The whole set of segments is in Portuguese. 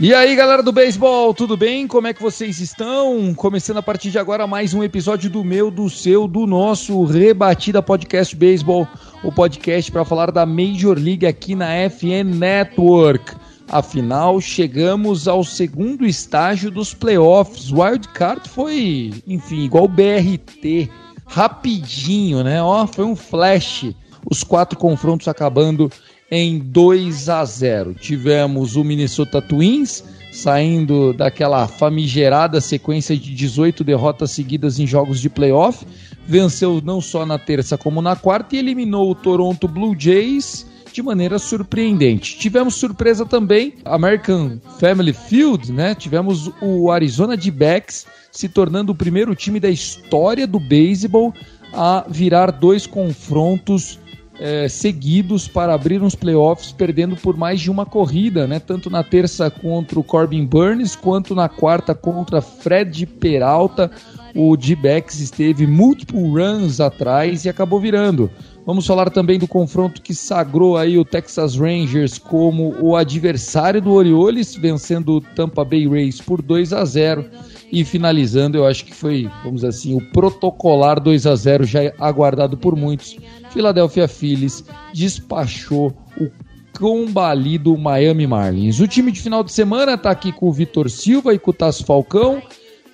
E aí, galera do beisebol, tudo bem? Como é que vocês estão? Começando a partir de agora mais um episódio do meu, do seu, do nosso Rebatida Podcast Beisebol, o podcast para falar da Major League aqui na FN Network. Afinal, chegamos ao segundo estágio dos playoffs. Wild Card foi, enfim, igual BRT, rapidinho, né? Ó, foi um flash. Os quatro confrontos acabando em 2 a 0. Tivemos o Minnesota Twins saindo daquela famigerada sequência de 18 derrotas seguidas em jogos de playoff, venceu não só na terça como na quarta e eliminou o Toronto Blue Jays de maneira surpreendente. Tivemos surpresa também, American Family Field, né? Tivemos o Arizona D-Backs se tornando o primeiro time da história do beisebol a virar dois confrontos é, seguidos para abrir uns playoffs, perdendo por mais de uma corrida, né? Tanto na terça contra o Corbin Burns, quanto na quarta contra Fred Peralta. O D-Backs esteve multiple runs atrás e acabou virando. Vamos falar também do confronto que sagrou aí o Texas Rangers como o adversário do Orioles, vencendo o Tampa Bay Rays por 2 a 0 e finalizando, eu acho que foi, vamos dizer assim, o protocolar 2 a 0 já aguardado por muitos. Philadelphia Phillies despachou o combalido Miami Marlins. O time de final de semana tá aqui com o Vitor Silva e com o Tasso Falcão,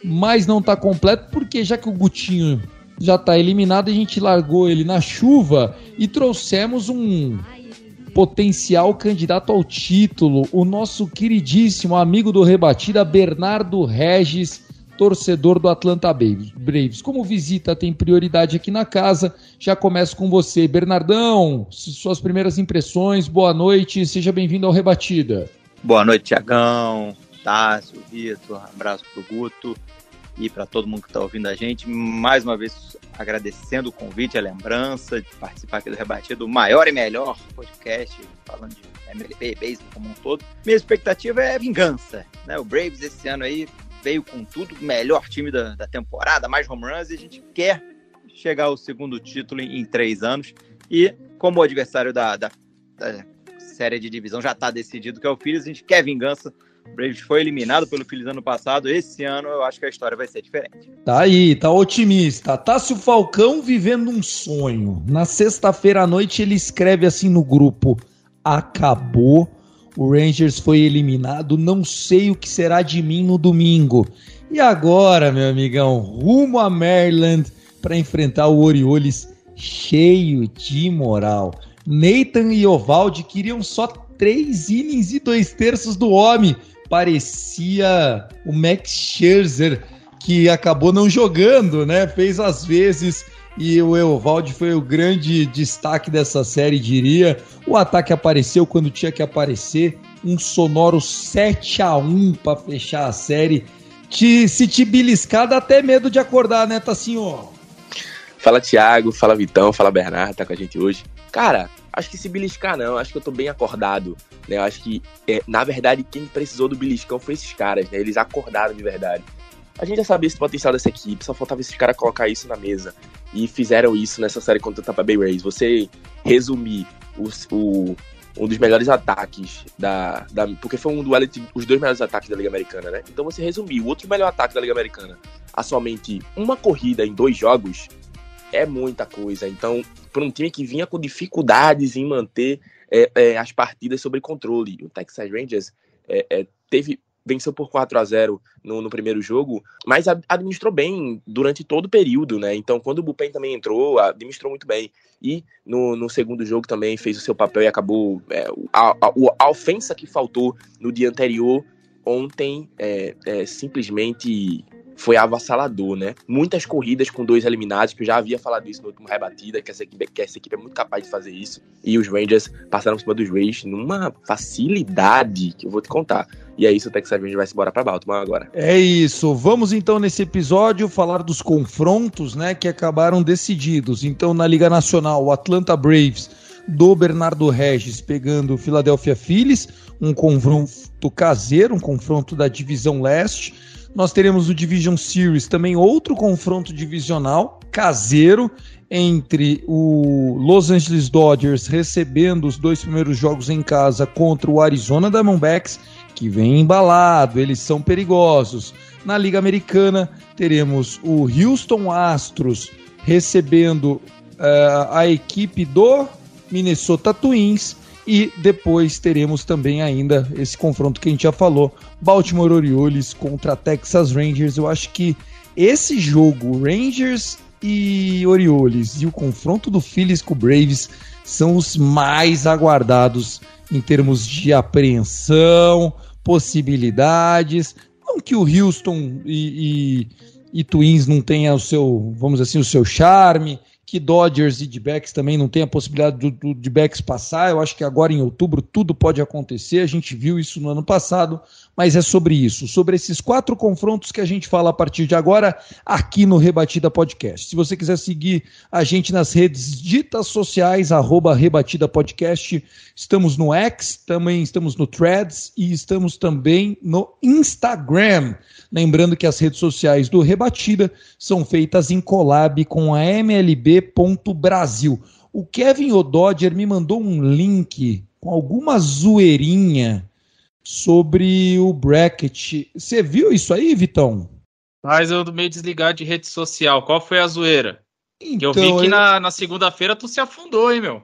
mas não tá completo porque já que o Gutinho já tá eliminado, a gente largou ele na chuva e trouxemos um potencial candidato ao título, o nosso queridíssimo amigo do Rebatida, Bernardo Regis, torcedor do Atlanta Braves. Como visita tem prioridade aqui na casa, já começo com você. Bernardão, suas primeiras impressões, boa noite, seja bem-vindo ao Rebatida. Boa noite, Tiagão, Tássio, Vitor, abraço pro Guto e para todo mundo que está ouvindo a gente. Mais uma vez agradecendo o convite, a lembrança de participar aqui do Rebatido, o maior e melhor podcast falando de MLB e beisebol como um todo. Minha expectativa é vingança, né? O Braves esse ano aí veio com tudo, melhor time da, da temporada, mais home runs, e a gente quer chegar ao segundo título em, em três anos. E como o adversário da, da, da série de divisão já está decidido que é o Phillies, a gente quer vingança. O Braves foi eliminado pelo Phillies ano passado. Esse ano eu acho que a história vai ser diferente. Tá aí, tá otimista. Tássio Falcão vivendo um sonho. Na sexta-feira à noite ele escreve assim no grupo: Acabou o Rangers foi eliminado, não sei o que será de mim no domingo. E agora, meu amigão, rumo a Maryland para enfrentar o Orioles cheio de moral. Nathan e Ovaldi queriam só três innings e dois terços do homem. Parecia o Max Scherzer, que acabou não jogando, né? Fez às vezes e o Eovaldi foi o grande destaque dessa série, diria. O ataque apareceu quando tinha que aparecer, um sonoro 7 a 1 para fechar a série. Te, se te beliscar, dá até medo de acordar, né, Tassinho? Fala Thiago, fala Vitão, fala Bernardo, tá com a gente hoje. Cara, acho que se beliscar não, acho que eu tô bem acordado, né? Eu acho que, é, na verdade, quem precisou do beliscão foi esses caras, né? Eles acordaram de verdade. A gente já sabia esse potencial dessa equipe, só faltava esses caras colocar isso na mesa. E fizeram isso nessa série contra o Tampa Bay Rays. Você resumir os, o, um dos melhores ataques da, da. Porque foi um duelo entre os dois melhores ataques da Liga Americana, né? Então você resumir o outro melhor ataque da Liga Americana a somente uma corrida em dois jogos é muita coisa. Então, para um time que vinha com dificuldades em manter é, é, as partidas sob controle, o Texas Rangers é, é teve venceu por 4 a 0 no, no, primeiro jogo, mas administrou bem durante todo o período, né? Então, quando o Bupen também entrou, administrou muito bem. E no, no segundo jogo também fez o seu papel e acabou. É, a, a, a, ofensa que faltou no dia anterior, ontem, é, é, simplesmente foi avassalador, né? Muitas corridas com dois eliminados, que eu já havia falado isso no último rebatida, que essa equipe, que essa equipe é muito capaz de fazer isso. E os Rangers passaram por cima dos Rays numa facilidade que eu vou te contar. E é isso, o Texas Rangers vai se embora para Baltimore agora. É isso. Vamos então nesse episódio falar dos confrontos, né, que acabaram decididos. Então na Liga Nacional, o Atlanta Braves do Bernardo Regis pegando o Philadelphia Phillies, um confronto caseiro, um confronto da divisão leste. Nós teremos o Division Series, também outro confronto divisional caseiro entre o Los Angeles Dodgers recebendo os dois primeiros jogos em casa contra o Arizona Diamondbacks, que vem embalado, eles são perigosos. Na Liga Americana teremos o Houston Astros recebendo uh, a equipe do Minnesota Twins e depois teremos também ainda esse confronto que a gente já falou, Baltimore Orioles contra Texas Rangers. Eu acho que esse jogo, Rangers e Orioles, e o confronto do Phillies com o Braves são os mais aguardados em termos de apreensão, possibilidades. Não que o Houston e, e, e Twins não tenha o seu, vamos assim, o seu charme, que Dodgers e D-backs também não tem a possibilidade do, do D-backs passar. Eu acho que agora em outubro tudo pode acontecer. A gente viu isso no ano passado, mas é sobre isso, sobre esses quatro confrontos que a gente fala a partir de agora aqui no Rebatida Podcast. Se você quiser seguir a gente nas redes ditas sociais, arroba Rebatida Podcast, estamos no X, também estamos no Threads e estamos também no Instagram. Lembrando que as redes sociais do Rebatida são feitas em collab com a MLB.Brasil. O Kevin Ododger me mandou um link com alguma zoeirinha sobre o bracket. Você viu isso aí, Vitão? Mas eu meio desligado de rede social. Qual foi a zoeira? Então, eu vi que eu... na, na segunda-feira tu se afundou, hein, meu?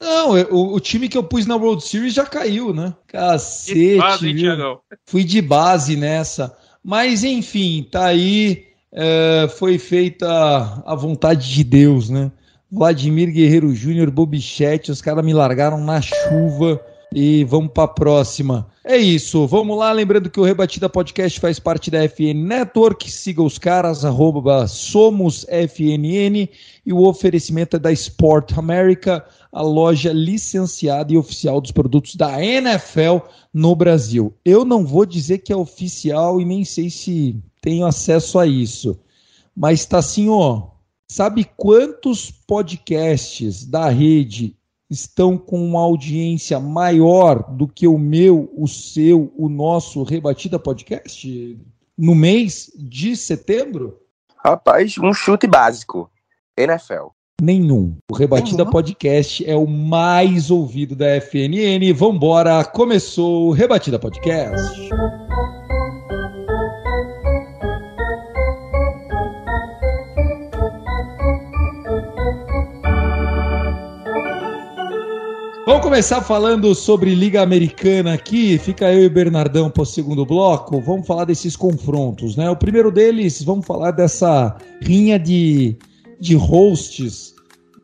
Não, eu, o, time que eu pus na World Series já caiu, né? Cacete. Base, hein, Fui de base nessa. Mas enfim, tá aí. É, foi feita a vontade de Deus, né? Vladimir Guerreiro Júnior, Bobichete, os caras me largaram na chuva e vamos para a próxima. É isso, vamos lá. Lembrando que o Rebatida Podcast faz parte da FN Network. Siga os caras, arroba. E o oferecimento é da Sport America, a loja licenciada e oficial dos produtos da NFL no Brasil. Eu não vou dizer que é oficial e nem sei se tenho acesso a isso. Mas tá assim, ó. Sabe quantos podcasts da rede estão com uma audiência maior do que o meu, o seu, o nosso Rebatida Podcast no mês de setembro? Rapaz, um chute básico. NFL. Nenhum. O Rebatida Nenhum. Podcast é o mais ouvido da FNN. Vambora, começou o Rebatida Podcast. Vamos começar falando sobre Liga Americana aqui. Fica eu e o Bernardão para o segundo bloco. Vamos falar desses confrontos, né? O primeiro deles, vamos falar dessa rinha de, de hosts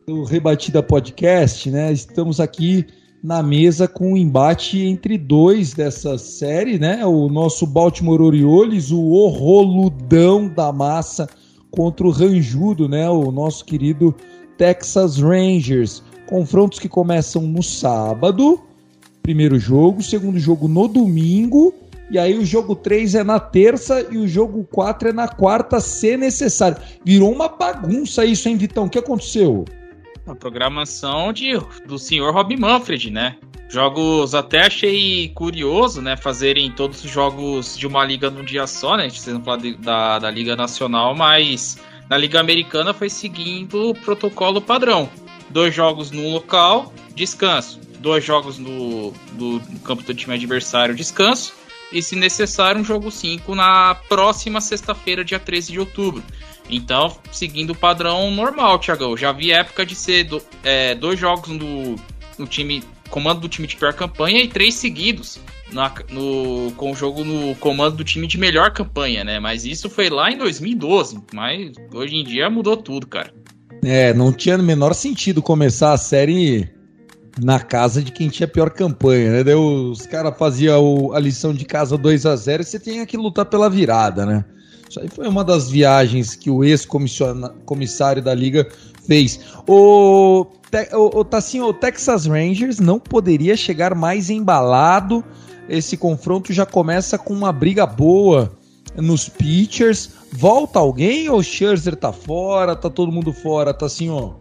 do Rebatida Podcast, né? Estamos aqui na mesa com um embate entre dois dessa série, né? O nosso Baltimore Orioles, o horroludão da massa contra o ranjudo, né? O nosso querido Texas Rangers. Confrontos que começam no sábado, primeiro jogo, segundo jogo no domingo, e aí o jogo 3 é na terça e o jogo 4 é na quarta, se necessário. Virou uma bagunça isso, hein, Vitão? O que aconteceu? A programação de, do senhor Rob Manfred, né? Jogos até achei curioso, né? Fazerem todos os jogos de uma liga num dia só, né? A gente não falar da, da Liga Nacional, mas na Liga Americana foi seguindo o protocolo padrão dois jogos no local, descanso. Dois jogos no campo do time adversário, descanso. E, se necessário, um jogo 5 na próxima sexta-feira, dia 13 de outubro. Então, seguindo o padrão normal, Thiagão. Já vi época de ser do, é, dois jogos no, no time comando do time de pior campanha e três seguidos na, no, com o jogo no comando do time de melhor campanha, né? Mas isso foi lá em 2012. Mas hoje em dia mudou tudo, cara. É, não tinha o menor sentido começar a série na casa de quem tinha pior campanha, né? Daí os caras faziam a lição de casa 2 a 0 e você tinha que lutar pela virada, né? Isso aí foi uma das viagens que o ex-comissário da liga fez. O, o, o Tassinho, o Texas Rangers não poderia chegar mais embalado. Esse confronto já começa com uma briga boa nos pitchers. Volta alguém ou o Scherzer tá fora? Tá todo mundo fora, Tassinho?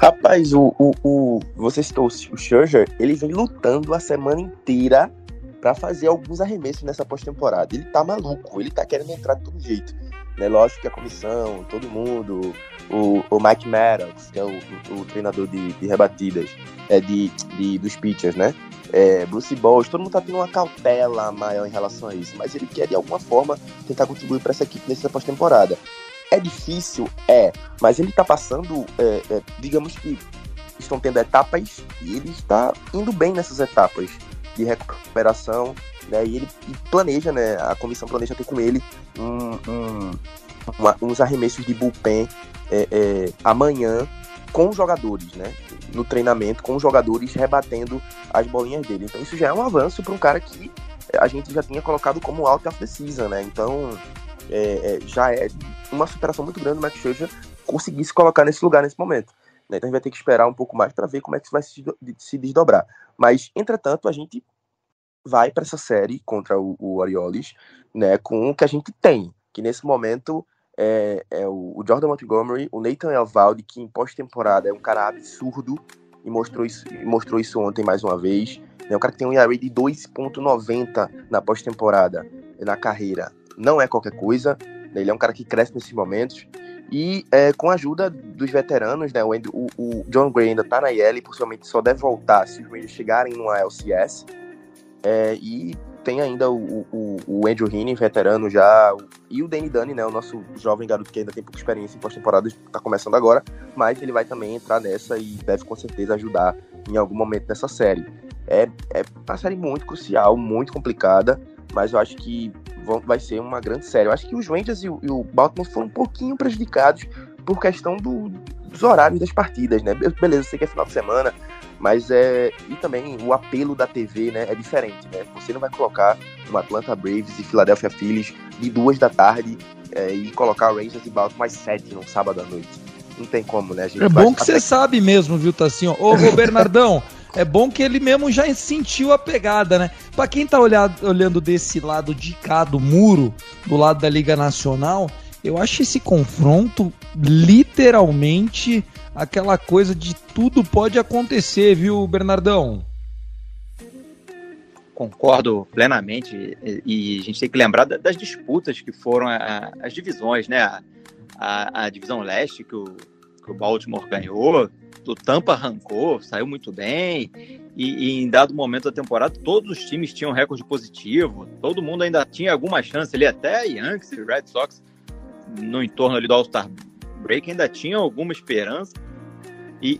Rapaz, o, o, o, você citou o Scherzer, ele vem lutando a semana inteira para fazer alguns arremessos nessa pós-temporada. Ele tá maluco, ele tá querendo entrar de todo jeito. Né? Lógico que a comissão, todo mundo, o, o Mike Maddox, que é o, o, o treinador de, de, rebatidas, é, de, de, dos pitchers, né? É, Bruce Bowles, todo mundo tá tendo uma cautela maior em relação a isso, mas ele quer de alguma forma tentar contribuir para essa equipe nessa pós-temporada. É difícil? É, mas ele tá passando, é, é, digamos que estão tendo etapas e ele está indo bem nessas etapas de recuperação, né? E ele e planeja, né? A comissão planeja ter com ele um, um, uma, uns arremessos de bullpen é, é, amanhã com jogadores, né? No treinamento, com os jogadores rebatendo as bolinhas dele. Então isso já é um avanço para um cara que a gente já tinha colocado como out of the season, né? Então é, é, já é uma superação muito grande o Max Scherzer conseguir se colocar nesse lugar nesse momento. Né? Então a gente vai ter que esperar um pouco mais para ver como é que isso vai se, se desdobrar. Mas, entretanto, a gente vai para essa série contra o, o Orioles né, com o que a gente tem, que nesse momento é, é o, Jordan Montgomery, o Nathan Elvalde, que em pós-temporada é um cara absurdo e mostrou isso, mostrou isso ontem mais uma vez. É um cara que tem um ERA de 2.90 na pós-temporada, na carreira. Não é qualquer coisa, né? ele é um cara que cresce nesses momentos. E é, com a ajuda dos veteranos, né, o, o, o John Gray ainda tá na IL, possivelmente só deve voltar se os Rangers chegarem no LCS. É, e tem ainda o, o, o Andrew Heaney, veterano já, e o Danny Dunny, né, o nosso jovem garoto que ainda tem pouca experiência em pós-temporada, está começando agora, mas ele vai também entrar nessa e deve com certeza ajudar em algum momento nessa série. É, é uma série muito crucial, muito complicada, mas eu acho que vai ser uma grande série. Eu acho que os Rangers e o, e o Baltimore foram um pouquinho prejudicados por questão do, dos horários das partidas, né? Beleza, sei que é final de semana, mas é. E também o apelo da TV, né? É diferente, né? Você não vai colocar uma Atlanta Braves e Philadelphia Phillies de duas da tarde é, e colocar Rangers e Baltimore mais sete no sábado à noite. Não tem como, né? é bom que você sabe mesmo, viu, Tassinho? Ô, ô Bernardão. É bom que ele mesmo já sentiu a pegada, né? Pra quem tá olhado, olhando desse lado de cá do muro, do lado da Liga Nacional, eu acho esse confronto literalmente aquela coisa de tudo pode acontecer, viu, Bernardão? Concordo plenamente e, a gente tem que lembrar das disputas que foram as divisões, né? A, a, divisão leste que o, que o Baltimore ganhou, o Tampa arrancou, saiu muito bem, e, e, em dado momento da temporada todos os times tinham recorde positivo, todo mundo ainda tinha alguma chance ali, até Yankees e Red Sox no entorno ali do All-Star Break ainda tinha alguma esperança. E,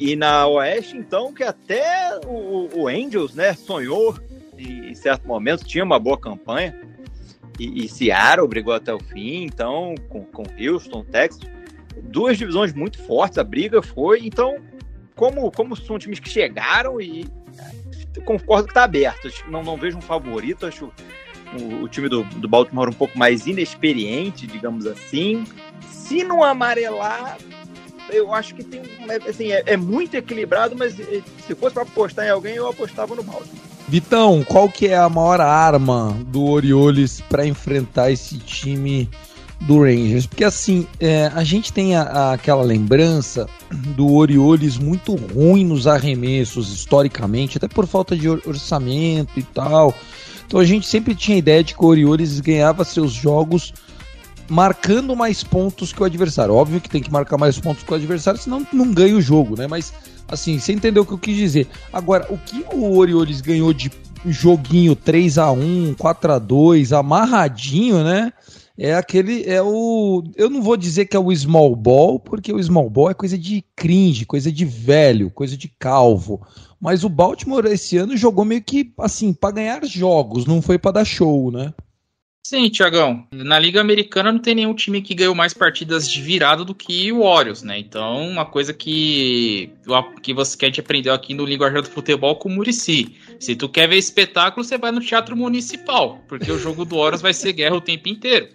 e, e, na Oeste, então, que até o, o Angels né, sonhou em certo momento, tinha uma boa campanha. E, e Seattle brigou até o fim, então, com, com Houston, Texas duas divisões muito fortes, a briga foi. Então, como, como são times que chegaram e concordo que está aberto. Não, não vejo um favorito, acho o, o, time do, do Baltimore um pouco mais inexperiente, digamos assim. Se não amarelar, eu acho que tem assim, é, é muito equilibrado, mas eh, se fosse para apostar em alguém, eu apostava no Baltimore. Vitão, qual que é a maior arma do Orioles para enfrentar esse time do Rangers, porque assim, é, a gente tem a, a, aquela lembrança do Orioles muito ruim nos arremessos, historicamente, até por falta de orçamento e tal. Então a gente sempre tinha a ideia de que o Orioles ganhava seus jogos marcando mais pontos que o adversário. Óbvio que tem que marcar mais pontos que o adversário, senão não ganha o jogo, né? Mas assim, você entendeu o que eu quis dizer. Agora, o que o Orioles ganhou de joguinho 3 a 1 4 a 2 amarradinho, né? é aquele, é o, eu não vou dizer que é o small ball, porque o small ball é coisa de cringe, coisa de velho, coisa de calvo. Mas o Baltimore esse ano jogou meio que assim, para ganhar jogos, não foi para dar show, né? Sim, Tiagão. Na Liga Americana não tem nenhum time que ganhou mais partidas de virada do que o Warriors, né? Então, uma coisa que, que você quer te aprender aqui no Linguajar do Futebol com o Murici. Se tu quer ver espetáculo, você vai no Teatro Municipal, porque o jogo do Warriors vai ser guerra o tempo inteiro.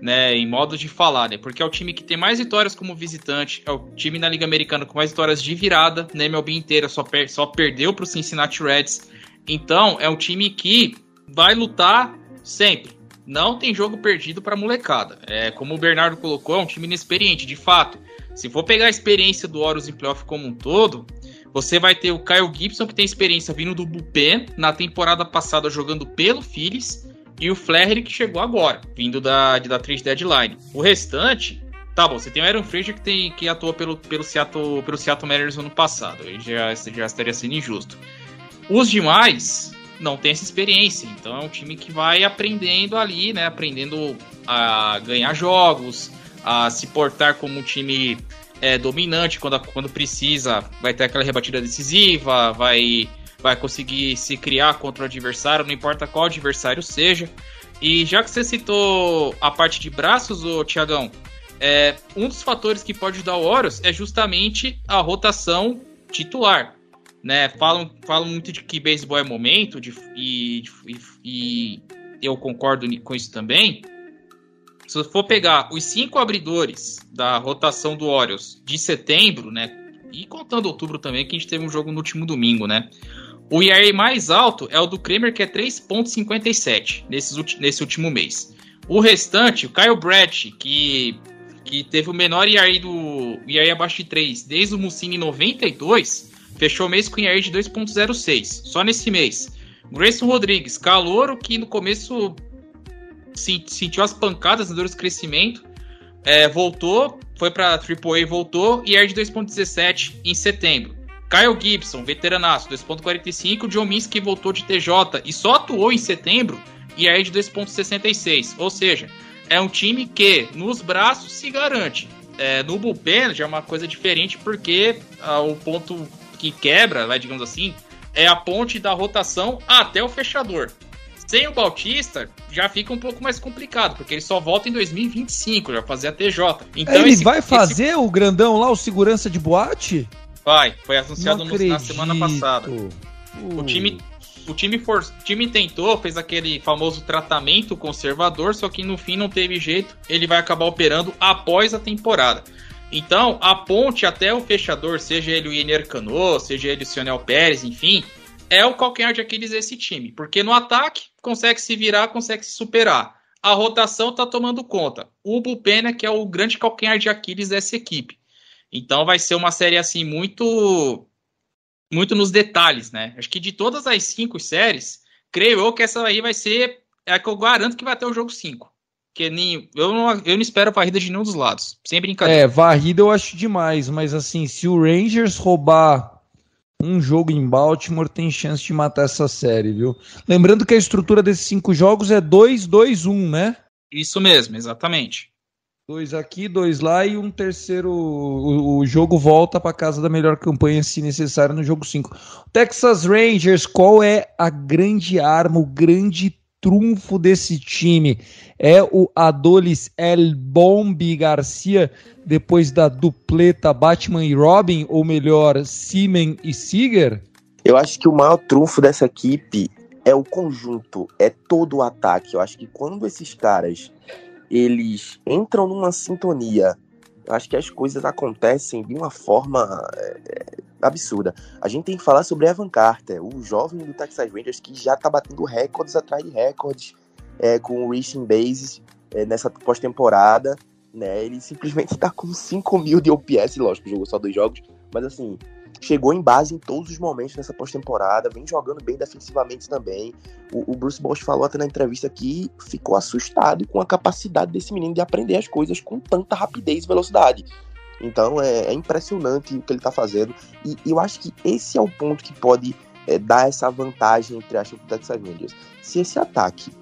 né, em modo de falar, né? Porque é o time que tem mais vitórias como visitante, é o time na Liga Americana com mais vitórias de virada, né? MLB inteira só, per só perdeu para o Cincinnati Reds. Então, é um time que vai lutar sempre. Não tem jogo perdido para molecada. É como o Bernardo colocou, é um time inexperiente, de fato. Se for pegar a experiência do Orus em playoff como um todo, você vai ter o Kyle Gibson, que tem experiência vindo do bullpen, na temporada passada jogando pelo Phillies, e o Flaherty, que chegou agora, vindo da, da trade deadline. O restante, tá bom, você tem o Aaron Frazier, que, tem, que atuou pelo, pelo, Seattle, pelo Seattle Mariners no ano passado, aí já, já estaria sendo injusto. Os demais não tem essa experiência, então é um time que vai aprendendo ali, né, aprendendo a ganhar jogos, a se portar como um time é, dominante quando, quando precisa, vai ter aquela rebatida decisiva, vai, vai conseguir se criar contra o adversário, não importa qual adversário seja. E já que você citou a parte de braços, ô Tiagão, é, um dos fatores que pode ajudar o Horus é justamente a rotação titular. Né? Falam, falam muito de que beisebol é momento, de, e, e, e eu concordo com isso também. Se for pegar os cinco abridores da rotação do Orioles de setembro, né? E contando outubro também, que a gente teve um jogo no último domingo, né? O ERA mais alto é o do Kramer, que é 3,57 nesse, nesse último mês. O restante, o Kyle Brett, que, que teve o menor ERA do ERA abaixo de 3 desde o Mussini 92, fechou o mês com ERA de 2,06, só nesse mês. Grayson Rodrigues, calouro que no começo sentiu as pancadas na dor crescimento, é, voltou, foi para AAA, voltou e era de 2.17 em setembro. Kyle Gibson, veteranaço, 2.45. John Minsky voltou de TJ e só atuou em setembro e aí de 2.66. Ou seja, é um time que nos braços se garante. É, no bullpen já é uma coisa diferente porque ah, o ponto que quebra, vai, digamos assim, é a ponte da rotação até o fechador. Sem o Bautista, já fica um pouco mais complicado, porque ele só volta em 2025, já fazer a TJ. Então, ele esse, vai fazer esse... o grandão lá, o segurança de boate? Vai, foi anunciado no, na semana passada. Uh. O time o time, for, o time tentou, fez aquele famoso tratamento conservador, só que no fim não teve jeito. Ele vai acabar operando após a temporada. Então, a ponte até o fechador, seja ele o Iner Cano, seja ele o Sionel Pérez, enfim, é o calcanhar de Aquiles desse time. Porque no ataque, consegue se virar, consegue se superar. A rotação tá tomando conta. O bullpen é que é o grande calcanhar de Aquiles dessa equipe. Então vai ser uma série assim muito muito nos detalhes, né? Acho que de todas as cinco séries, creio eu que essa aí vai ser é que eu garanto que vai ter o jogo 5. Que nem, eu, não, eu não espero varrida de nenhum dos lados. Sem brincadeira. É, varrida eu acho demais, mas assim, se o Rangers roubar um jogo em Baltimore tem chance de matar essa série, viu? Lembrando que a estrutura desses cinco jogos é 2-2-1, né? Isso mesmo, exatamente. Dois aqui, dois lá e um terceiro. O, o jogo volta para casa da melhor campanha, se necessário, no jogo 5. Texas Rangers, qual é a grande arma, o grande trunfo desse time? É o Adolis El Bombi Garcia depois da dupleta Batman e Robin, ou melhor, Simen e Seager? Eu acho que o maior trunfo dessa equipe é o conjunto, é todo o ataque. Eu acho que quando esses caras eles entram numa sintonia, acho que as coisas acontecem de uma forma é, é absurda. A gente tem que falar sobre Evan Carter, o jovem do Texas Rangers que já tá batendo recordes atrás de recordes é, com o reaching bases é, nessa pós-temporada né? Ele simplesmente tá com 5 mil de OPS, lógico, jogou só dois jogos, mas assim, chegou em base em todos os momentos nessa pós-temporada, vem jogando bem defensivamente também. O, o Bruce Bosch falou até na entrevista que ficou assustado com a capacidade desse menino de aprender as coisas com tanta rapidez e velocidade. Então é, é impressionante o que ele tá fazendo, e, e, eu acho que esse é o ponto que pode é, dar essa vantagem entre as Texas Rangers. Se esse ataque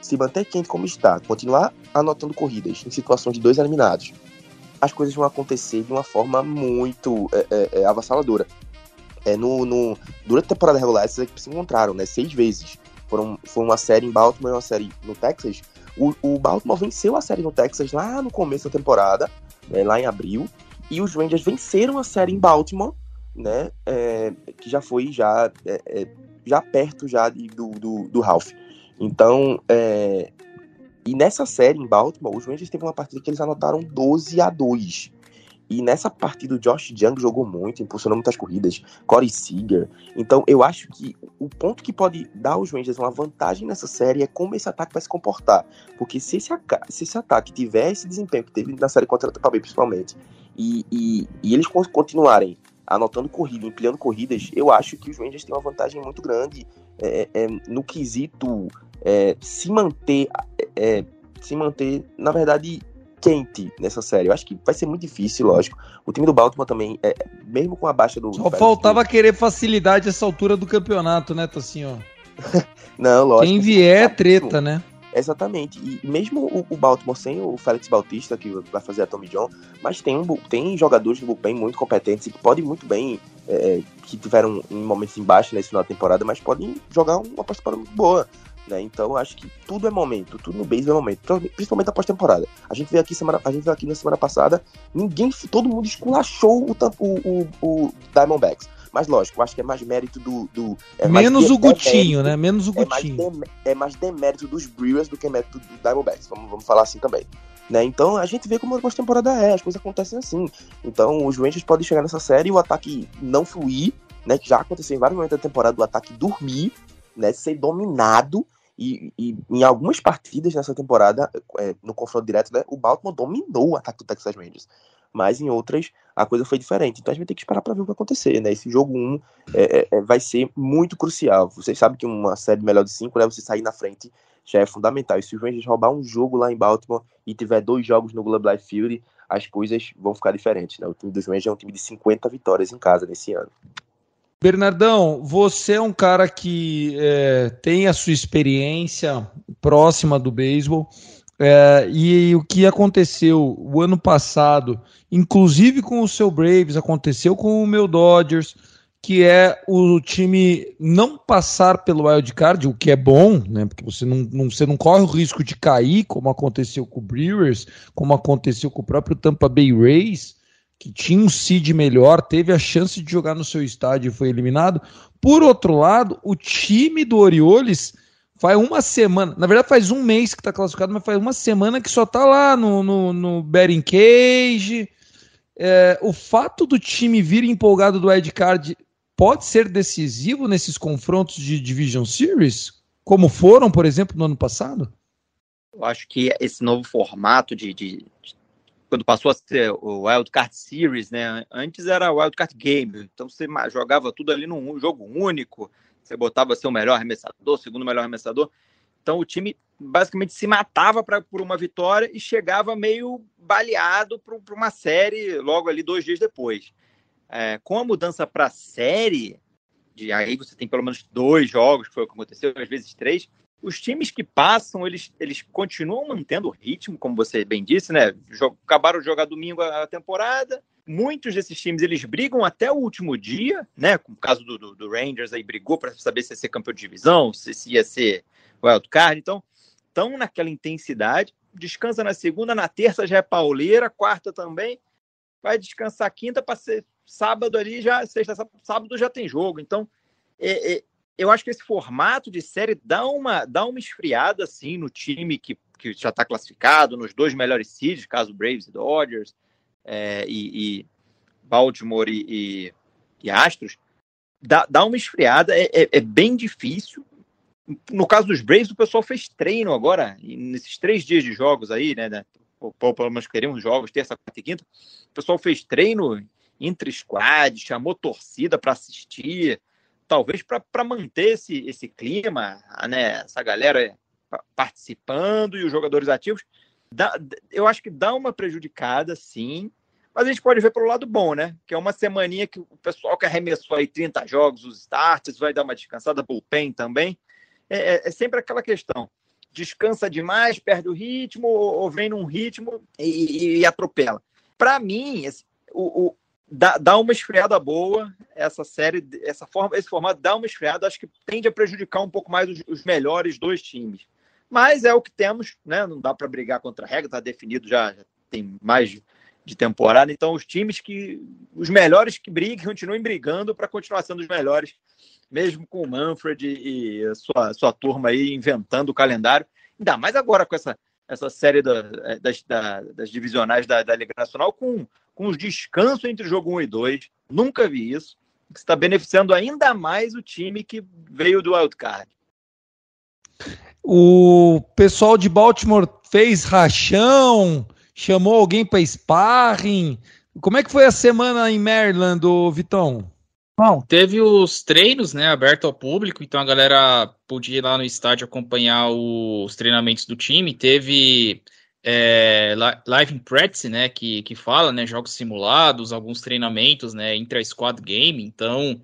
se manter quente como está, continuar anotando corridas em situações de dois eliminados, as coisas vão acontecer de uma forma muito é, é, é, avassaladora. É, no, no, durante a temporada regular, essas equipes se encontraram, né? Seis vezes. Foram, foi uma série em Baltimore e uma série no Texas. O, o Baltimore venceu a série no Texas lá no começo da temporada, né, lá em abril. E os Rangers venceram a série em Baltimore, né? É, que já foi já, é, é, já perto já de, do, do, do Ralph. Então, é, E nessa série em Baltimore, os Rangers teve uma partida que eles anotaram 12 a 2. E nessa partida o Josh Young jogou muito, impulsionou muitas corridas, Corey Seager. Então eu acho que o ponto que pode dar aos Rangers uma vantagem nessa série é como esse ataque vai se comportar. Porque se esse, se esse ataque tiver esse desempenho que teve na série contra a Tampa Bay principalmente, e, e, e eles continuarem anotando corrida, empilhando corridas, eu acho que os Rangers têm uma vantagem muito grande é, é, no quesito é, se manter, é, se manter, na verdade, quente nessa série. Eu acho que vai ser muito difícil, lógico. O time do Baltimore também, é, mesmo com a baixa do. Só faltava querer facilidade essa altura do campeonato, né, Tocinho? Não, lógico. Quem vier é treta, né? Exatamente. E mesmo o, Baltimore sem o Félix Bautista, que vai fazer a Tommy John, mas tem, um, tem jogadores do bullpen muito competentes e que podem muito bem, é, que tiveram momentos embaixo nesse final da temporada, mas podem jogar uma participação muito boa. Né? Então acho que tudo é momento, tudo no base é momento, principalmente após temporada. A gente veio aqui semana, a gente veio aqui na semana passada, ninguém, todo mundo esculachou o, o, o, o Diamondbacks. Mas lógico, acho que é mais mérito do. do é Menos o Gutinho, né? Menos o Gutinho. É mais, é mais demérito dos Brewers do que mérito do Diamondbacks. Vamos, vamos falar assim também. Né? Então a gente vê como a pós-temporada é, as coisas acontecem assim. Então os Rangers podem chegar nessa série e o ataque não fluir, né? Que já aconteceu em vários momentos da temporada, o ataque dormir, né? Ser dominado e, e, em algumas partidas nessa temporada, é, no confronto direto, né, o Baltimore dominou o ataque do Texas Rangers. Mas em outras, a coisa foi diferente. Então a gente vai ter que esperar para ver o que vai acontecer. Né? Esse jogo 1 é, é, é, vai ser muito crucial. Vocês sabem que uma série melhor de 5, né, você sair na frente já é fundamental. E se os Rangers roubar um jogo lá em Baltimore e tiver dois jogos no Globe Life Field, as coisas vão ficar diferentes. Né? O time dos Rangers é um time de 50 vitórias em casa nesse ano. Bernardão, você é um cara que é, tem a sua experiência próxima do beisebol. É, e o que aconteceu o ano passado, inclusive com o seu Braves, aconteceu com o meu Dodgers, que é o time não passar pelo wild card, o que é bom, né? Porque você não, não, você não corre o risco de cair, como aconteceu com o Brewers, como aconteceu com o próprio Tampa Bay Rays que tinha um seed melhor, teve a chance de jogar no seu estádio e foi eliminado. Por outro lado, o time do Orioles faz uma semana, na verdade faz um mês que está classificado, mas faz uma semana que só está lá no, no, no betting cage. É, o fato do time vir empolgado do Ed Card pode ser decisivo nesses confrontos de Division Series, como foram, por exemplo, no ano passado? Eu acho que esse novo formato de, de, de quando passou a ser o Wildcard Series, né? Antes era o Wildcard Game, então você jogava tudo ali num jogo único, você botava seu melhor arremessador, segundo melhor arremessador. Então o time basicamente se matava pra, por uma vitória e chegava meio baleado para uma série logo ali dois dias depois. É, com a mudança para série, de aí você tem pelo menos dois jogos, que foi o que aconteceu, às vezes três os times que passam, eles, eles continuam mantendo o ritmo, como você bem disse, né? Acabaram de jogar domingo a temporada. Muitos desses times eles brigam até o último dia, né? Como o caso do, do, do Rangers aí brigou para saber se ia ser campeão de divisão, se, se ia ser wild card. Então, estão naquela intensidade. Descansa na segunda, na terça já é pauleira, quarta também. Vai descansar quinta para ser sábado ali já sexta, sábado já tem jogo. Então, é, é, eu acho que esse formato de série dá uma, dá uma esfriada assim no time que, que já está classificado, nos dois melhores seeds, caso Braves e Dodgers, é, e, e, Baltimore e, e, e, Astros, dá, dá uma esfriada, é, é, é, bem difícil. No caso dos Braves, o pessoal fez treino agora, nesses três dias de jogos aí, né? né pelo menos queremos jogos, terça, quarta e quinta. O pessoal fez treino entre squads, chamou torcida para assistir talvez para manter esse, esse clima, né, essa galera participando e os jogadores ativos, dá, eu acho que dá uma prejudicada, sim, mas a gente pode ver pelo lado bom, né? Que é uma semaninha que o pessoal que arremessou aí 30 jogos, os starts, vai dar uma descansada, bullpen também. É, é, é sempre aquela questão. Descansa demais, perde o ritmo, ou, vem num ritmo e, e, e atropela. Para mim, esse, o, dá, dá uma esfriada boa essa série, essa forma, esse formato dá uma esfriada, acho que tende a prejudicar um pouco mais os, os melhores dois times. Mas é o que temos, né? Não dá para brigar contra a regra, está definido já, já, tem mais de temporada. Então, os times que. Os melhores que briguem, continuem brigando para continuar sendo os melhores, mesmo com o Manfred e, e sua, sua turma aí inventando o calendário. Ainda mais agora com essa essa série da, das, da, das divisionais da, da, Liga Nacional com, com os descansos entre o jogo 1 e 2. Nunca vi isso. Está beneficiando ainda mais o time que veio do wildcard. O pessoal de Baltimore fez rachão, chamou alguém para sparring. Como é que foi a semana em Maryland, Vitão? Bom, teve os treinos, né, aberto ao público, então a galera podia ir lá no estádio acompanhar os treinamentos do time. Teve é, live in practice, né, que, que fala, né, jogos simulados, alguns treinamentos, né, intra-squad game. Então,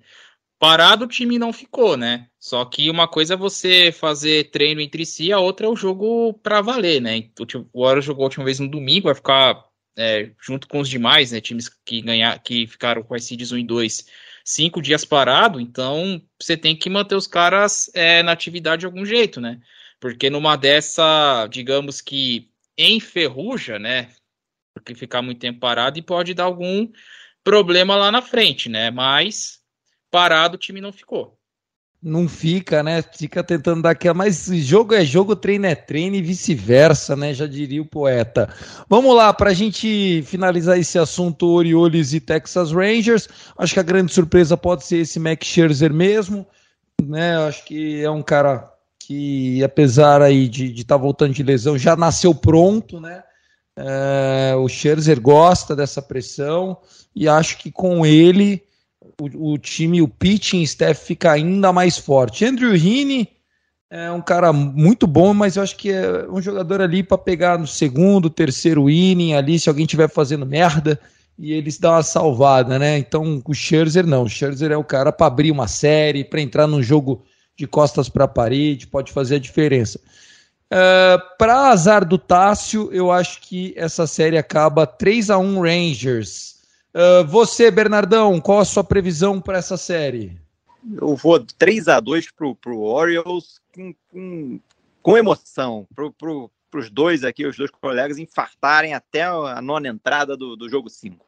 parado o time não ficou, né? Só que uma coisa é você fazer treino entre si, a outra é o jogo para valer, né? O Warriors jogou a última vez no domingo, vai ficar é, junto com os demais, né, times que ganhar, que ficaram com as seeds 1 e 2 cinco dias parado, então você tem que manter os caras é, na atividade de algum jeito, né? Porque numa dessa, digamos que enferruja, né? Porque ficar muito tempo parado e pode dar algum problema lá na frente, né? Mas parado o time não ficou não fica, né? Fica tentando dar aquela. Mas jogo é jogo, treino é treino e vice-versa, né? Já diria o poeta. Vamos lá, para a gente finalizar esse assunto Orioles e Texas Rangers. Acho que a grande surpresa pode ser esse Max Scherzer mesmo, né? Acho que é um cara que, apesar aí de estar tá voltando de lesão, já nasceu pronto, né? É, o Scherzer gosta dessa pressão e acho que com ele o, o, time, o pitching staff fica ainda mais forte. Andrew Heaney é um cara muito bom, mas eu acho que é um jogador ali para pegar no segundo, terceiro inning ali, se alguém estiver fazendo merda e eles dão uma salvada, né? Então o Scherzer não, o Scherzer é o cara para abrir uma série, para entrar num jogo de costas para a parede, pode fazer a diferença. Uh, é, para azar do Tássio, eu acho que essa série acaba 3 a 1 Rangers. Uh, você, Bernardão, qual a sua previsão para essa série? Eu vou 3 a 2 pro, pro Orioles com, com, com emoção. Pro, pro, os dois aqui, os dois colegas, infartarem até a nona entrada do, do jogo 5.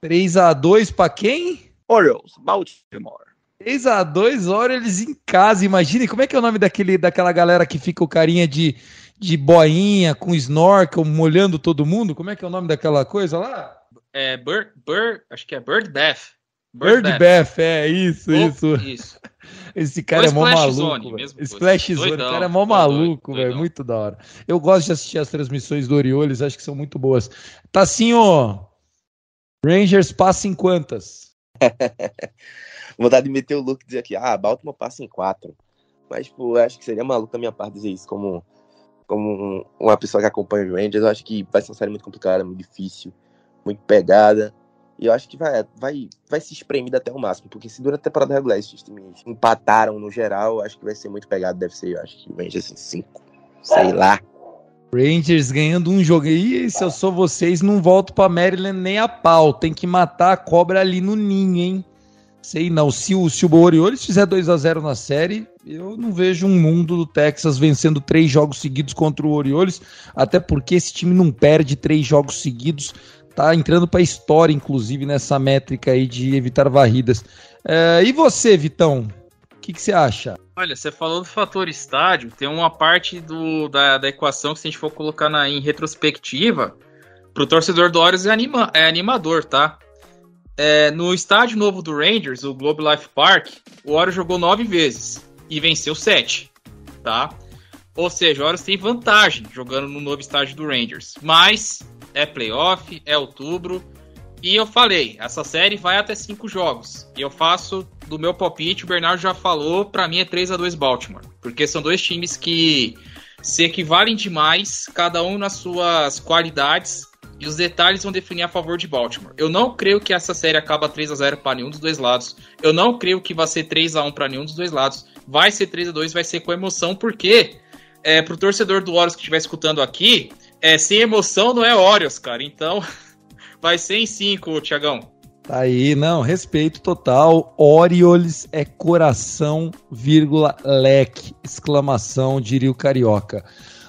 3 a 2 para quem? Orioles, Baltimore. 3 a 2 Orioles em casa. Imagine como é que é o nome daquele, daquela galera que fica o carinha de, de boinha com snorkel molhando todo mundo. Como é que é o nome daquela coisa lá? É Bird, Bird, acho que é Bird Bath. Bird, Bird Bath. é isso, oh, isso. Isso. Esse cara é mó maluco. Zone, Splash Zone, o cara é mó maluco, velho. Muito da hora. Eu gosto de assistir as transmissões do Orioles, acho que são muito boas. Tá assim, ó. Rangers passa em quantas? Vontade de meter o look e dizer aqui, ah, Baltimore passa em quatro. Mas, pô, acho que seria maluco da minha parte dizer isso como, como uma pessoa que acompanha o Rangers. Eu acho que vai ser uma série muito complicada, muito difícil muito pegada. E eu acho que vai, vai, vai se espremer até o máximo, porque se durante a temporada regular esses times empataram no geral, acho que vai ser muito pegado. Deve ser, eu acho que Rangers em 5, sei lá. Rangers ganhando um jogo. E se eu sou vocês, não volto para Maryland nem a pau. Tem que matar a cobra ali no ninho, hein? Sei não. Se o, se o Orioles fizer 2 a 0 na série, eu não vejo um mundo do Texas vencendo três jogos seguidos contra o Orioles. Até porque esse time não perde três jogos seguidos tá entrando para a história, inclusive, nessa métrica aí de evitar varridas. É, e você, Vitão? O que, que, você acha? Olha, você falou do fator estádio, tem uma parte do, da, da equação que se a gente for colocar na, em retrospectiva, pro torcedor do Orioles é, anima, é animador, tá? É, no estádio novo do Rangers, o Globe Life Park, o Orioles jogou nove vezes e venceu sete, tá? Ou seja, o Orioles tem vantagem jogando no novo estádio do Rangers. Mas é playoff, é outubro. E eu falei, essa série vai até cinco jogos. E eu faço do meu palpite, o Bernardo já falou, para mim é 3 a 2 Baltimore. Porque são dois times que se equivalem demais, cada um nas suas qualidades, e os detalhes vão definir a favor de Baltimore. Eu não creio que essa série acaba 3 a 0 para nenhum dos dois lados. Eu não creio que vai ser 3 a 1 para nenhum dos dois lados. Vai ser 3 a 2, vai ser com emoção, porque é, pro torcedor do Warriors que estiver escutando aqui, é, sem emoção não é Orioles, cara. Então, vai ser em 5, Tiagão. Tá aí, não, respeito total. Orioles é coração, vírgula, leque, exclamação, diria o carioca.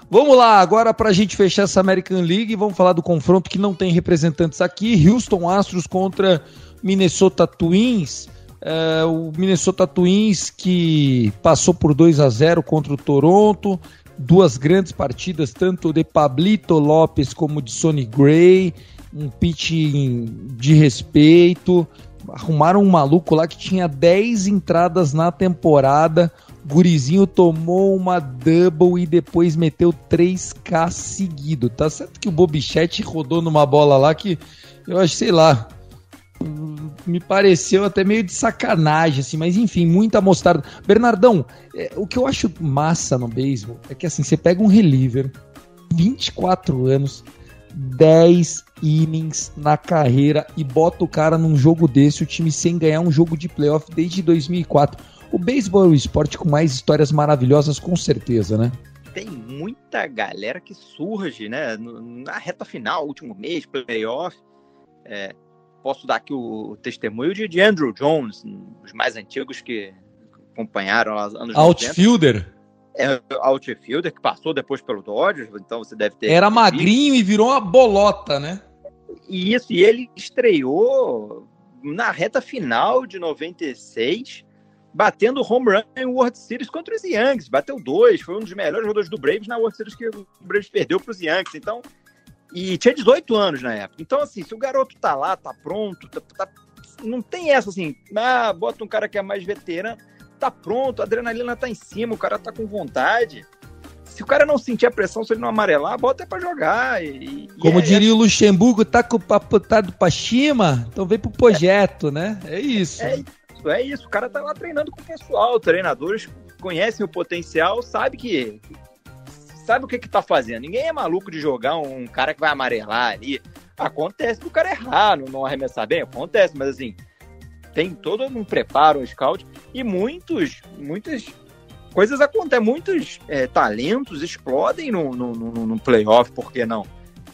Vamos lá, agora para a gente fechar essa American League, vamos falar do confronto que não tem representantes aqui. Houston Astros contra Minnesota Twins. É, o Minnesota Twins que passou por 2 a 0 contra o Toronto, duas grandes partidas, tanto de Pablito Lopes como de Sonny Gray, um pitch de respeito. Arrumaram um maluco lá que tinha 10 entradas na temporada. Gurizinho tomou uma double e depois meteu 3K seguido. Tá certo que o Bobichete rodou numa bola lá que eu acho, sei lá, me pareceu até meio de sacanagem, assim, mas enfim, muita mostarda. Bernardão, é, o que eu acho massa no beisebol é que assim, você pega um reliever, 24 anos, 10 innings na carreira e bota o cara num jogo desse, o time sem ganhar um jogo de playoff desde 2004. O beisebol é o esporte com mais histórias maravilhosas, com certeza, né? Tem muita galera que surge, né? Na reta final, último mês, playoff. É, posso dar aqui o testemunho de, Andrew Jones, os mais antigos que acompanharam os anos Outfielder. É, outfielder que passou depois pelo Dodgers, então você deve ter. Era magrinho e virou uma bolota, né? Isso, e ele estreou na reta final de 96, batendo home run em World Series contra os Yankees. Bateu dois, foi um dos melhores jogadores do Braves na World Series que o Braves perdeu para os Yankees. Então, e tinha 18 anos na época. Então, assim, se o garoto tá lá, tá pronto, tá, tá, não tem essa assim, ah, bota um cara que é mais veterano, tá pronto, a adrenalina tá em cima, o cara tá com vontade. Se o cara não sentir a pressão, se ele não amarelar, bota é pra jogar. E, Como é, diria é... o Luxemburgo, tá com o papo tá pra cima, então vem pro projeto, é. né? É isso. É isso, é isso. O cara tá lá treinando com o pessoal, treinadores conhecem o potencial, sabe que sabe o que que tá fazendo. Ninguém é maluco de jogar um cara que vai amarelar ali. Acontece do cara errar, não, não arremessar bem, acontece, mas assim, tem todo um preparo, um scout, e muitos, muitas coisas acontecem, muitos é, talentos explodem no, no, no, no playoff, por que não?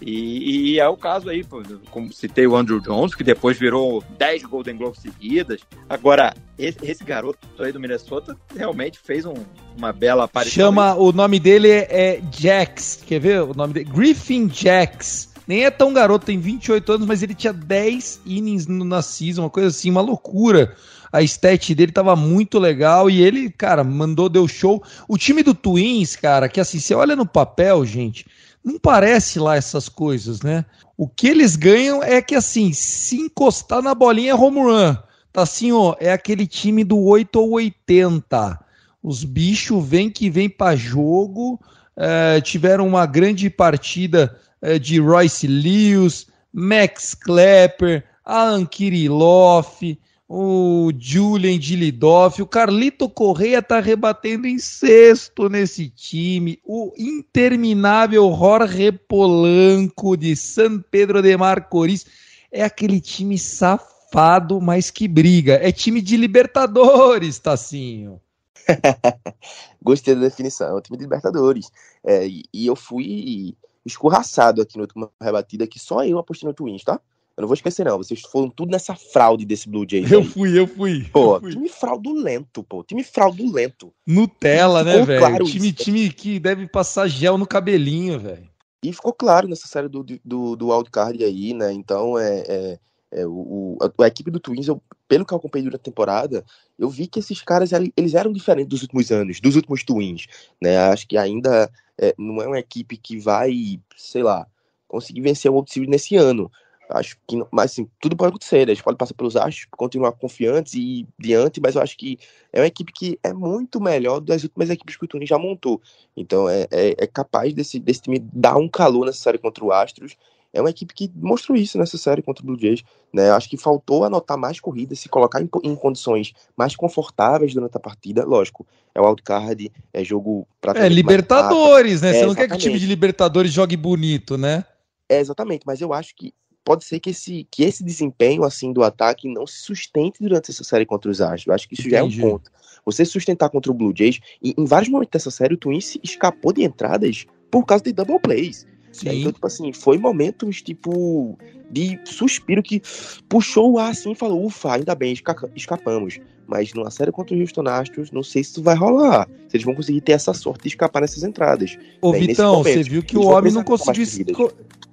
E, e, é o caso aí, como citei o Andrew Jones, que depois virou 10 Golden Globes seguidas. Agora, esse, esse, garoto aí do Minnesota realmente fez um, uma bela aparição. Chama, aí. o nome dele é, é Jax, quer ver o nome dele? Griffin Jax. Nem é tão garoto, tem 28 anos, mas ele tinha 10 innings no, na season, uma coisa assim, uma loucura. A stat dele tava muito legal e ele, cara, mandou, deu show. O time do Twins, cara, que assim, você olha no papel, gente, não parece lá essas coisas, né? O que eles ganham é que, assim, se encostar na bolinha é home run. Tá assim, ó, é aquele time do 8 ou 80. Os bichos vêm que vêm para jogo. É, tiveram uma grande partida é, de Royce Lewis, Max Klepper, Alan Kirilov, o Julian Dilidoff, o Carlito Correia tá rebatendo em sexto nesse time, o interminável Jorge Polanco de San Pedro de Marcoris, é aquele time safado, mas que briga, é time de Libertadores, Tacinho. Gostei da definição, é time de Libertadores, é, e, e eu fui escorraçado aqui no último rebatida, que só eu apostei no Twins, tá? Eu não vou esquecer, não. Vocês foram tudo nessa fraude desse Blue Jays. Eu fui, eu fui. Pô, eu fui. time fraudulento, pô. Time fraudulento. Nutella, né, velho? Claro time, isso. time que deve passar gel no cabelinho, velho. E ficou claro nessa série do, do, do wildcard aí, né? Então, é, é, é o, a, a, equipe do Twins, eu, pelo que eu acompanhei durante a temporada, eu vi que esses caras, eles eram diferentes dos últimos anos, dos últimos Twins, né? Acho que ainda é, não é uma equipe que vai, sei lá, conseguir vencer o World Series nesse ano. Acho que, mas assim, tudo pode acontecer, né? a gente pode passar pelos astros, continuar confiantes e diante, mas eu acho que é uma equipe que é muito melhor das últimas equipes que o Tunis já montou. Então é, é, é, capaz desse, desse time dar um calor nessa série contra o Astros. É uma equipe que mostrou isso nessa série contra o Blue Jays. Né? Acho que faltou anotar mais corridas, se colocar em, em condições mais confortáveis durante a partida. Lógico, é o wildcard, é jogo para. É Libertadores, né? É, Você não quer que o time de Libertadores jogue bonito, né? É, exatamente, mas eu acho que pode ser que esse, que esse desempenho assim do ataque não se sustente durante essa série contra os Astros. Eu acho que isso Entendi. já é um ponto. Você sustentar contra o Blue Jays, e em vários momentos dessa série o Twins escapou de entradas por causa de double plays. Sim. Então, tipo assim, foi momentos, tipo, de suspiro que puxou o ar assim e falou, ufa, ainda bem, escapamos. Mas numa série contra o Houston Astros, não sei se isso vai rolar. Se eles vão conseguir ter essa sorte de escapar nessas entradas. Ô, Bem, Vitão, você viu que o homem não conseguiu.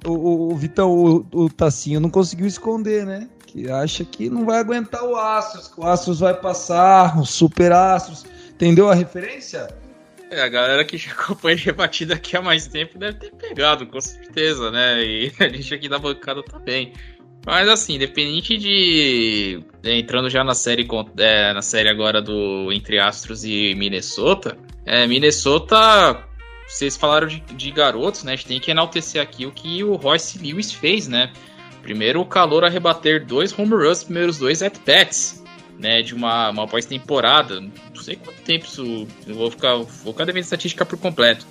O, o, Vitão, o, o Tacinho não conseguiu esconder, né? Que acha que não vai aguentar o Astros, que o Astros vai passar, o Super Astros. Entendeu a referência? É, a galera que já acompanha rebatida aqui há mais tempo deve ter pegado, com certeza, né? E a gente aqui da bancada também. Mas assim, independente de. é, Entrando já na série, é, na série agora do Entre Astros e Minnesota. É, Minnesota. Vocês falaram de, de garotos, né? A gente tem que enaltecer aqui o que o Royce Lewis fez, né? Primeiro o calor a rebater dois home runs, primeiros dois at-bats, né? De uma, uma pós-temporada. Não sei quanto tempo isso. Eu vou ficar. Vou ficar devendo estatística por completo.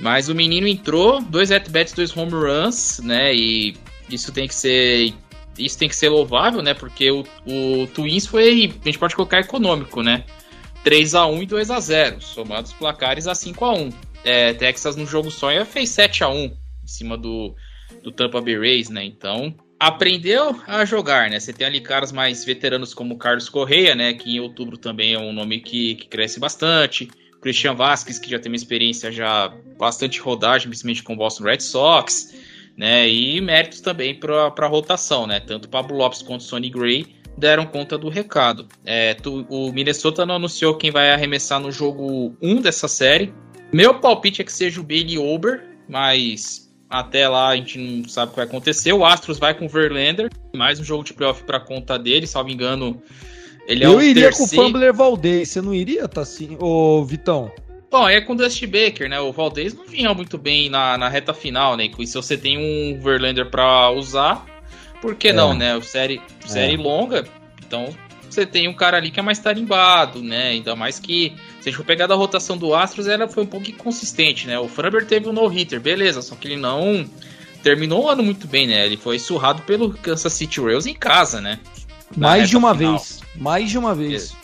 Mas o menino entrou, dois at-bats, dois home runs, né? E isso tem que ser. Isso tem que ser louvável, né? Porque o, o Twins foi. A gente pode colocar econômico, né? 3 a 1 e 2 a 0 somados os placares a 5 a 1 é, Texas no jogo só fez 7 a 1 em cima do, do Tampa Bay Rays, né? Então, aprendeu a jogar, né? Você tem ali caras mais veteranos como Carlos Correia, né? Que em outubro também é um nome que, que cresce bastante. Christian Vasquez, que já tem uma experiência já bastante rodagem, principalmente com o Boston Red Sox, né? E méritos também para a rotação, né? Tanto Pablo Lopes quanto Sonny Gray deram conta do recado. É, tu- o Minnesota não anunciou quem vai arremessar no jogo 1 dessa série. Meu palpite é que seja o Bailey Ober, mas até lá a gente não sabe o que vai acontecer. O Astros vai com o Verlander, mais um jogo de playoff para conta dele, salvo engano. Ele é eu o iria terceiro. com o Fumbler Valdez, você não iria, tá assim? Ô, Vitão. Bom, é com o Dusty Baker, né? O Valdez não vinha muito bem na, na reta final, né? E se você tem um Verlander pra usar, por que É. não, né? O série, série longa, então você tem um cara ali que é mais tarimbado, né? Ainda mais que, se a gente for pegar da rotação do Astros, ela foi um pouco inconsistente, né? O Framber teve um no-hitter, beleza, só que ele não terminou o ano muito bem, né? Ele foi surrado pelo Kansas City Royals em casa, né? Na Mais de uma final. vez. Mais de uma vez.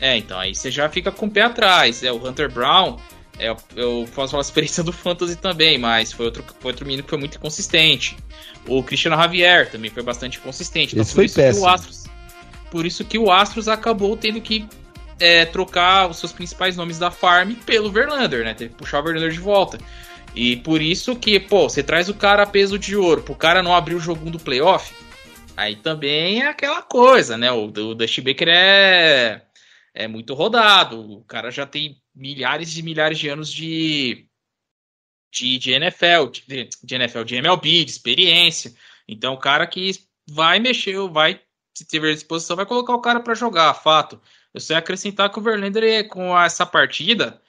É, então aí você já fica com o pé atrás. É o Hunter Brown. É, eu posso falar a experiência do Fantasy também, mas foi outro, foi outro menino que foi muito inconsistente. O Christian Javier também foi bastante inconsistente. Esse por foi péssimo. o Astros, por isso que o Astros acabou tendo que é, trocar os seus principais nomes da farm pelo Verlander, né? Teve que puxar o Verlander de volta. E por isso que, pô, você traz o cara a peso de ouro, pro cara não abrir o jogo do playoff, aí também é aquela coisa, né? O, o Dusty Baker é, é muito rodado, o cara já tem milhares e milhares de anos de, de, de NFL, de, de NFL, de MLB, de experiência. Então, o cara que vai mexer, vai, se tiver disposição, vai colocar o cara para jogar, fato. Eu só ia acrescentar que o Verlander, com essa partida,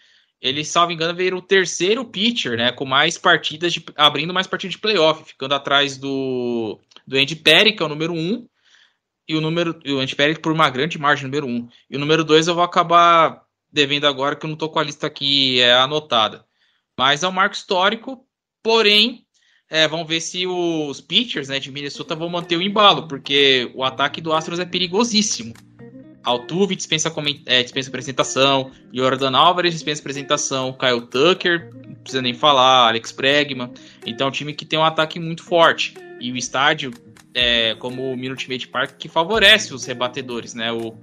ele, salvo engano, veio o terceiro pitcher, né? Com mais partidas, de, abrindo mais partidas de playoff, ficando atrás do, do Andy Perry, que é o número um, e o número. E o Andy Perry por uma grande margem, número um. E o número dois eu vou acabar devendo agora, que eu não tô com a lista aqui é, anotada. Mas é um marco histórico, porém. É, vamos ver se os pitchers né, de Minnesota vão manter o embalo, porque o ataque do Astros é perigosíssimo. Altuve dispensa, é, dispensa apresentação, Jordan Álvares dispensa apresentação, Kyle Tucker, não precisa nem falar, Alex Bregman. Então é um time que tem um ataque muito forte. E o estádio, é, como o Minute Maid Park, que favorece os rebatedores, né? O,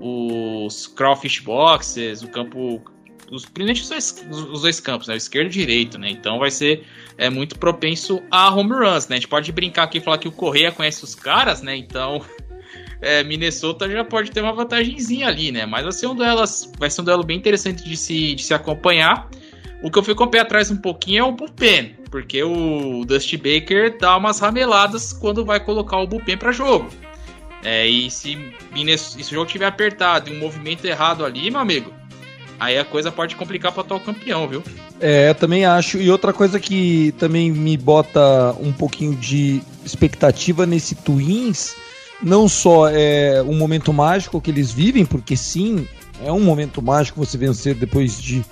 os crawfish boxes, o campo. Os, principalmente os os- dois campos, né? Esquerdo e direito, né? Então vai ser é, muito propenso a home runs, né? A gente pode brincar aqui e falar que o Correia conhece os caras, né? Então é, Minnesota já pode ter uma vantagenzinha ali, né? Mas vai ser um duelo, vai ser um duelo bem interessante de se, de se acompanhar. O que eu fui com o pé atrás um pouquinho é o bullpen, porque o Dusty Baker dá umas rameladas quando vai colocar o bullpen para jogo. É, e se, se o jogo tiver apertado e um movimento errado ali, meu amigo, aí a coisa pode complicar para atual campeão, viu? É, também acho. E outra coisa que também me bota um pouquinho de expectativa nesse Twins, não só é um momento mágico que eles vivem, porque sim, é um momento mágico você vencer depois de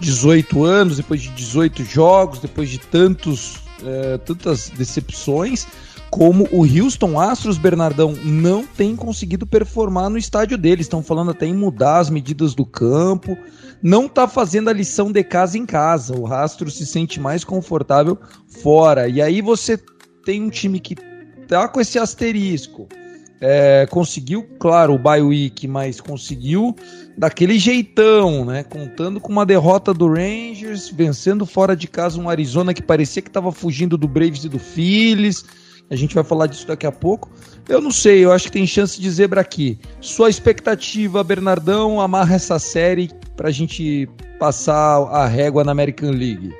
18 anos, depois de 18 jogos, depois de tantos, é, tantas decepções, como o Houston Astros, Bernardão, não tem conseguido performar no estádio deles. Estão falando até em mudar as medidas do campo não tá fazendo a lição de casa em casa. O Rastro se sente mais confortável fora. E aí você tem um time que tá com esse asterisco. É, conseguiu, claro, o bye week, mas conseguiu daquele jeitão, né? Contando com uma derrota do Rangers, vencendo fora de casa um Arizona que parecia que estava fugindo do Braves e do Phillies. A gente vai falar disso daqui a pouco. Eu não sei, eu acho que tem chance de zebra aqui. Sua expectativa, Bernardão, amarra essa série para a gente passar a régua na American League?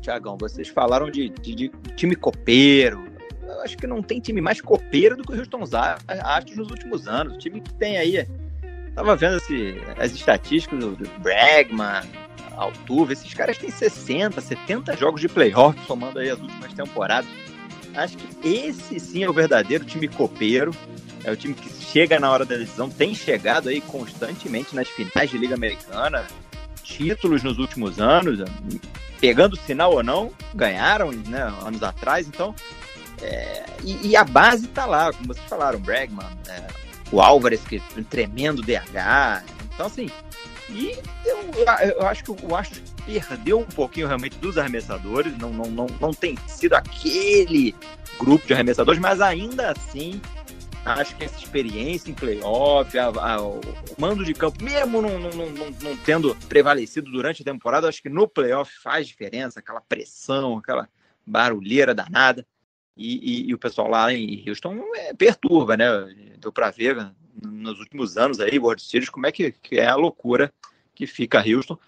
Tiagão, vocês falaram de, de, de, time copeiro. Eu acho que não tem time mais copeiro do que o Houston Astros nos últimos anos. O time que tem aí. Tava vendo esse, as estatísticas do, do Bregman, Altuve, esses caras têm 60, 70 jogos de playoff, somando aí as últimas temporadas. Acho que esse sim é o verdadeiro time copeiro. É o time que chega na hora da decisão, tem chegado aí constantemente nas finais de Liga Americana, títulos nos últimos anos, pegando sinal ou não, ganharam né, anos atrás, então. É, e, e, a base tá lá, como vocês falaram, Bregman, é, o Álvares, que é um tremendo DH. Então, assim, e eu, eu acho que o Astros perdeu um pouquinho realmente dos arremessadores, não, não, não, não tem sido aquele grupo de arremessadores, mas ainda assim acho que essa experiência em playoff, a, a, o mando de campo, mesmo não, não, não, não, tendo prevalecido durante a temporada, acho que no playoff faz diferença, aquela pressão, aquela barulheira danada. E, e, e o pessoal lá em Houston é, perturba, né? Deu para ver nos últimos anos aí, World Series, como é que, que é a loucura que fica Houston.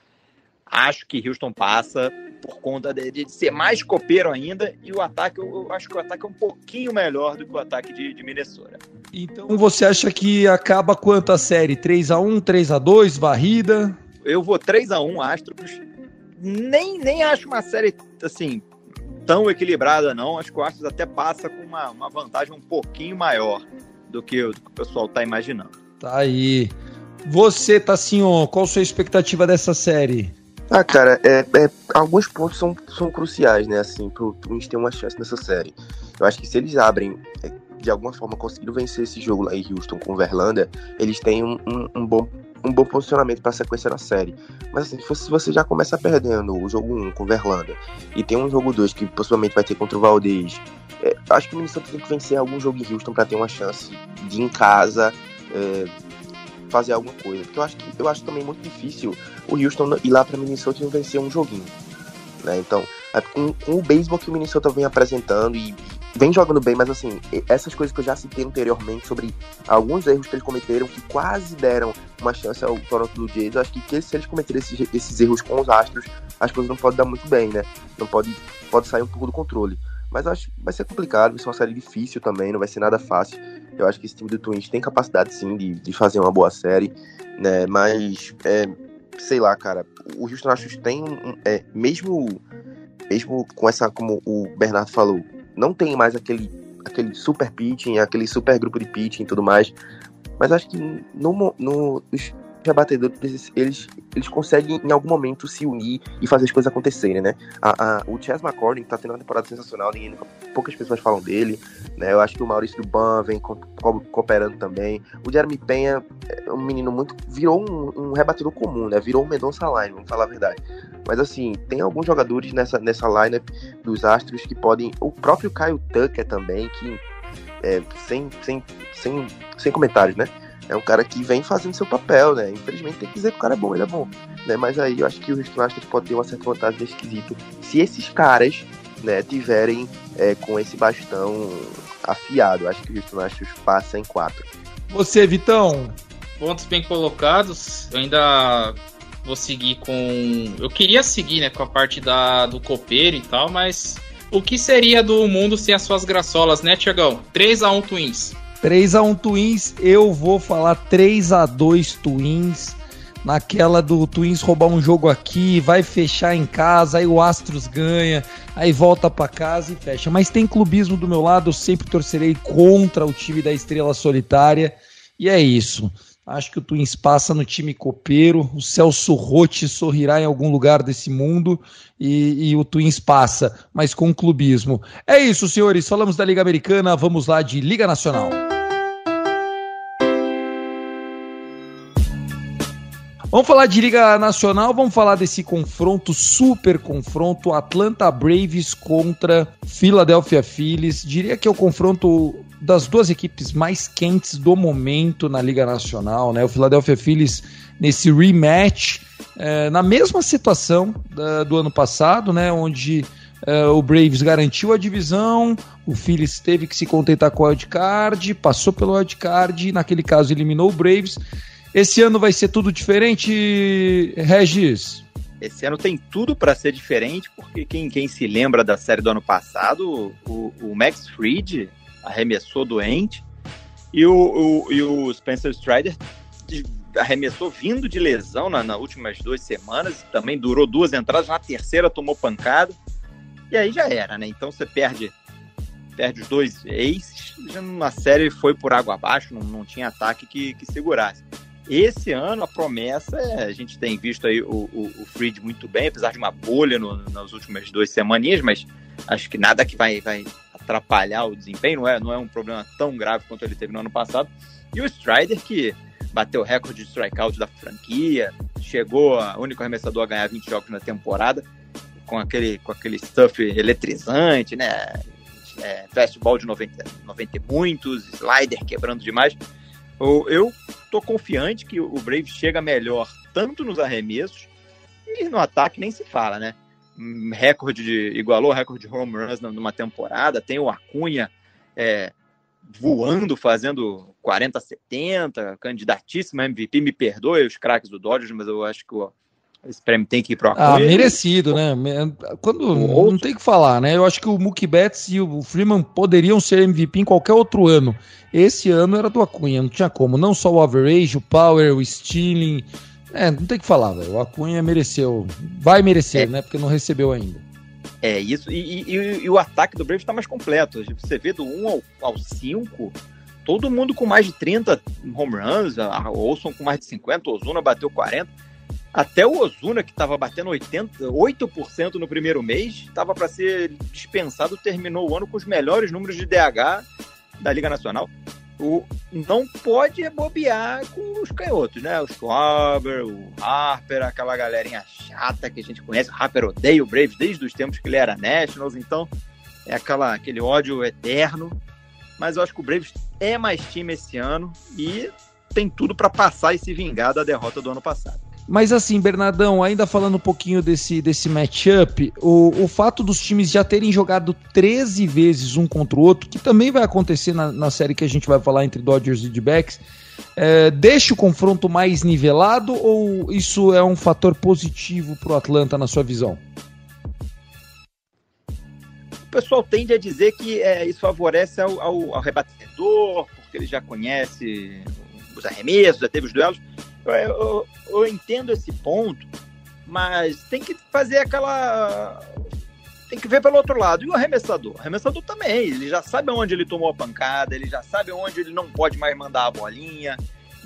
Acho que Houston passa por conta de, de, ser mais copeiro ainda e o ataque, eu, eu, acho que o ataque é um pouquinho melhor do que o ataque de, de Minnesota. Então você acha que acaba quanto a série? 3 a 1 3 a 2 varrida? Eu vou 3 a 1 Astros. Nem, nem acho uma série assim tão equilibrada não. Acho que o Astros até passa com uma, uma vantagem um pouquinho maior do que, do que o pessoal está imaginando. Tá aí. Você, Tassinho, qual a sua expectativa dessa série? Ah, cara, é, é, alguns pontos são, são cruciais, né, assim, pro Twins ter uma chance nessa série. Eu acho que se eles abrem, é, de alguma forma, conseguiram vencer esse jogo lá em Houston com o Verlander, eles têm um, um, um bom um bom posicionamento para a sequência da série. Mas assim, se você já começa perdendo o jogo 1 com o Verlander e tem um jogo 2 que possivelmente vai ter contra o Valdez, é, acho que o Minnesota tem que vencer algum jogo em Houston para ter uma chance de em casa é, fazer alguma coisa. Porque eu acho que eu acho também muito difícil o Houston ir lá para Minnesota e não vencer um joguinho. Né? Então, é, com, com, o beisebol que o Minnesota vem apresentando e vem jogando bem, mas assim, essas coisas que eu já citei anteriormente sobre alguns erros que eles cometeram que quase deram uma chance ao Toronto Blue Jays, eu acho que, se eles cometerem esses, esses erros com os Astros, as coisas não podem dar muito bem, né? Não pode, pode sair um pouco do controle. Mas acho que vai ser complicado, vai ser uma série difícil também, não vai ser nada fácil. Eu acho que esse time do Twins tem capacidade sim de, de fazer uma boa série, né? Mas, é, sei lá, cara, o Houston Astros tem, é, mesmo, mesmo com essa, como o Bernardo falou, não tem mais aquele, aquele super pitching, aquele super grupo de pitching e tudo mais. Mas acho que no, no, os rebatedores, eles, eles conseguem em algum momento se unir e fazer as coisas acontecerem, né? A, a, o Chas McCordy tá tendo uma temporada sensacional, ninguém, poucas pessoas falam dele, né? Eu acho que o Maurício Duban vem co co cooperando também. O Jeremy Penha é um menino muito... virou um, um rebatedor comum, né? Virou um Mendonça Line, vamos falar a verdade. Mas assim, tem alguns jogadores nessa, nessa lineup dos Astros que podem... O próprio Kyle Tucker também, que... É, sem, sem, sem, sem comentários, né? É um cara que vem fazendo seu papel, né? Infelizmente tem que dizer que o cara é bom, ele é bom. Né? Mas aí eu acho que o Houston Astros pode ter uma certa vantagem nesse quesito se esses caras né, tiverem é, com esse bastão afiado. Eu acho que o Houston Astros passa em quatro. Você, Vitão? Pontos bem colocados. Eu ainda vou seguir com. Eu queria seguir né, com a parte da, do copeiro e tal, mas o que seria do mundo sem as suas graçolas, né, Tiagão? 3x1 Twins. 3 a 1 Twins, eu vou falar 3 a 2 Twins. Naquela do Twins roubar um jogo aqui, vai fechar em casa, aí o Astros ganha, aí volta para casa e fecha. Mas tem clubismo do meu lado, eu sempre torcerei contra o time da Estrela Solitária. E é isso. Acho que o Twins passa no time copeiro, o Celso Rotti sorrirá em algum lugar desse mundo e, e, o Twins passa, mas com clubismo. É isso, senhores. Falamos da Liga Americana, vamos lá de Liga Nacional. Vamos falar de Liga Nacional, vamos falar desse confronto, super confronto, Atlanta Braves contra Philadelphia Phillies. Diria que é o confronto das duas equipes mais quentes do momento na Liga Nacional, né? O Philadelphia Phillies nesse rematch, é, na mesma situação da, do ano passado, né? Onde é, o Braves garantiu a divisão, o Phillies teve que se contentar com o wildcard, passou pelo wildcard, naquele caso eliminou o Braves Esse ano vai ser tudo diferente, Regis? Esse ano tem tudo para ser diferente, porque quem, quem se lembra da série do ano passado, o, o Max Fried arremessou doente e o, o, e o Spencer Strider arremessou vindo de lesão na, nas últimas duas semanas, também durou duas entradas, na terceira tomou pancada, e aí já era, né? Então você perde perde os dois aces, na série foi por água abaixo, não, não tinha ataque que, que segurasse. Esse ano a promessa é, a gente tem visto aí o, o, o muito bem, apesar de uma bolha no, nas últimas duas semaninhas, mas acho que nada que vai, vai atrapalhar o desempenho, não é, não é um problema tão grave quanto ele teve no ano passado. E o Strider, que bateu o recorde de strikeout da franquia, chegou a único arremessador a ganhar 20 jogos na temporada, com aquele, com aquele stuff eletrizante, né? é, fastball de 90, 90 e muitos, slider quebrando demais. Eu, eu tô confiante que o Braves chega melhor tanto nos arremessos e no ataque nem se fala, né? Recorde de, igualou recorde de home runs numa temporada, tem o Acunha é, voando, fazendo 40 70, candidatíssimo a MVP, me perdoe os craques do Dodgers, mas eu acho que o, esse prêmio tem que ir pro Ah, merecido, né? Quando não tem que falar, né? Eu acho que o Mookie Betts e o Freeman poderiam ser MVP em qualquer outro ano. Esse ano era do Acunha, não tinha como. Não só o average, o power, o stealing. É, não tem que falar, velho. O Acunha mereceu. Vai merecer, é. né? Porque não recebeu ainda. É isso. E, e, e o ataque do Braves está mais completo. Você vê do 1 ao, ao 5, todo mundo com mais de 30 home runs. A Olson com mais de 50, o Ozuna bateu 40 até o Ozuna, que estava batendo 80, 8% no primeiro mês, estava para ser dispensado, terminou o ano com os melhores números de DH da Liga Nacional. O, não pode bobear com os canhotos, né? O Schwaber, o Harper, aquela galerinha chata que a gente conhece. O Harper odeia o Braves desde os tempos que ele era Nationals, então é aquela, aquele ódio eterno. Mas eu acho que o Braves é mais time esse ano e tem tudo para passar e se vingar da derrota do ano passado. Mas assim, Bernardão, ainda falando um pouquinho desse, desse matchup, o, o fato dos times já terem jogado 13 vezes um contra o outro, que também vai acontecer na, na série que a gente vai falar entre Dodgers e D-Backs, é, deixa o confronto mais nivelado ou isso é um fator positivo para o Atlanta na sua visão? O pessoal tende a dizer que é, isso favorece ao, ao, ao rebatedor, porque ele já conhece os arremessos, já teve os duelos. Eu, eu, entendo esse ponto, mas tem que fazer aquela. Tem que ver pelo outro lado. E o arremessador? O arremessador também. Ele já sabe onde ele tomou a pancada, ele já sabe onde ele não pode mais mandar a bolinha.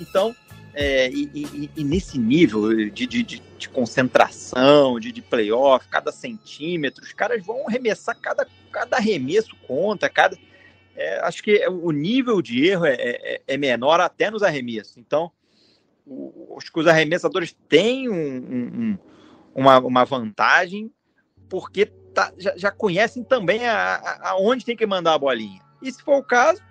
Então, é, e, e, e, nesse nível de, de, de concentração, de, de, playoff, cada centímetro, os caras vão arremessar cada, cada arremesso conta, cada. É, acho que o nível de erro é, é, é menor até nos arremessos. Então, os, os arremessadores têm um, um, uma, uma vantagem porque tá, já, já, conhecem também aonde tem que mandar a bolinha. E se for o caso,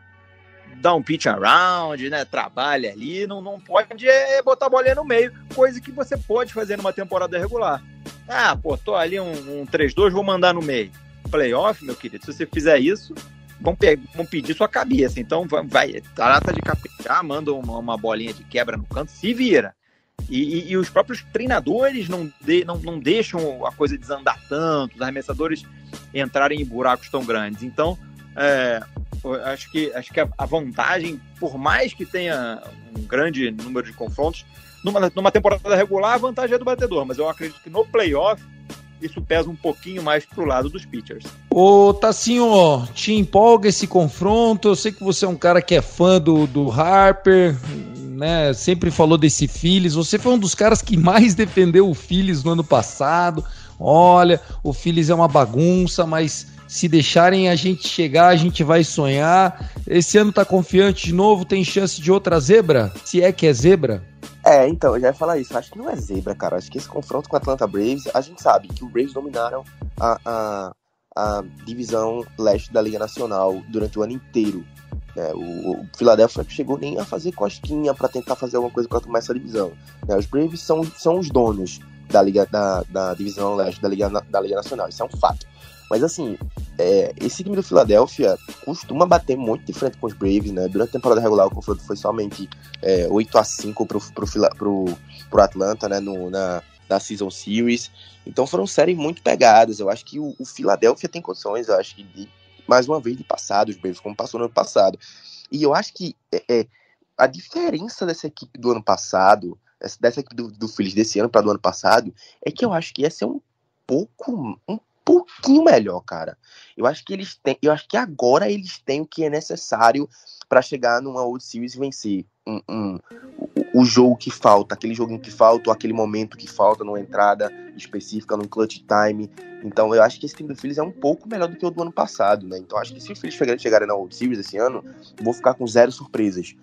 dá um pitch around, né? Trabalha ali, não, não pode é, botar a bolinha no meio, coisa que você pode fazer numa temporada regular. Ah, pô, tô ali um, um 3-2, vou mandar no meio. Playoff, meu querido, se você fizer isso, vão, vão pedir sua cabeça. Então vai, trata de caprichar, manda uma, uma, bolinha de quebra no canto, se vira. E, e, e os próprios treinadores não, de, não, não deixam a coisa desandar tanto, os arremessadores entrarem em buracos tão grandes. Então, é, acho que, acho que a, a, vantagem, por mais que tenha um grande número de confrontos, numa, numa temporada regular, a vantagem é do batedor, mas eu acredito que no playoff isso pesa um pouquinho mais pro lado dos pitchers. Ô, Tassinho, te empolga esse confronto? Eu sei que você é um cara que é fã do, do Harper, né? Sempre falou desse Phillies. Você foi um dos caras que mais defendeu o Phillies no ano passado. Olha, o Phillies é uma bagunça, mas se deixarem a gente chegar, a gente vai sonhar. Esse ano tá confiante de novo? Tem chance de outra zebra? Se é que é zebra? É, então, eu já ia falar isso. Acho que não é zebra, cara. Acho que esse confronto com o Atlanta Braves, a gente sabe que o Braves dominaram a, a, a divisão leste da Liga Nacional durante o ano inteiro. É, o, o Philadelphia chegou nem a fazer cosquinha para tentar fazer alguma coisa contra essa divisão. É, os Braves são, são os donos da Liga da, da divisão leste da Liga, da Liga Nacional. Isso é um fato. Mas assim, é, esse time do Philadelphia costuma bater muito de frente com os Braves, né? Durante a temporada regular, o confronto foi somente é, 8 a 5 pro, pro, pro, pro Atlanta, né? No, na, na Season Series. Então foram séries muito pegadas. Eu acho que o, Philadelphia tem condições, eu acho que de, mais uma vez, de passar os Braves, como passou no ano passado. E eu acho que é, é a diferença dessa equipe do ano passado, dessa equipe do, do Phillies desse ano para do ano passado, é que eu acho que ia ser um pouco, um pouquinho melhor, cara. Eu acho que eles têm, eu acho que agora eles têm o que é necessário para chegar numa World Series e vencer um, um, o, o, jogo que falta, aquele joguinho que falta, ou aquele momento que falta numa entrada específica, num clutch time. Então eu acho que esse time do Phillies é um pouco melhor do que o do ano passado, né? Então acho que se o Phillies chegarem na World Series esse ano, vou ficar com zero surpresas.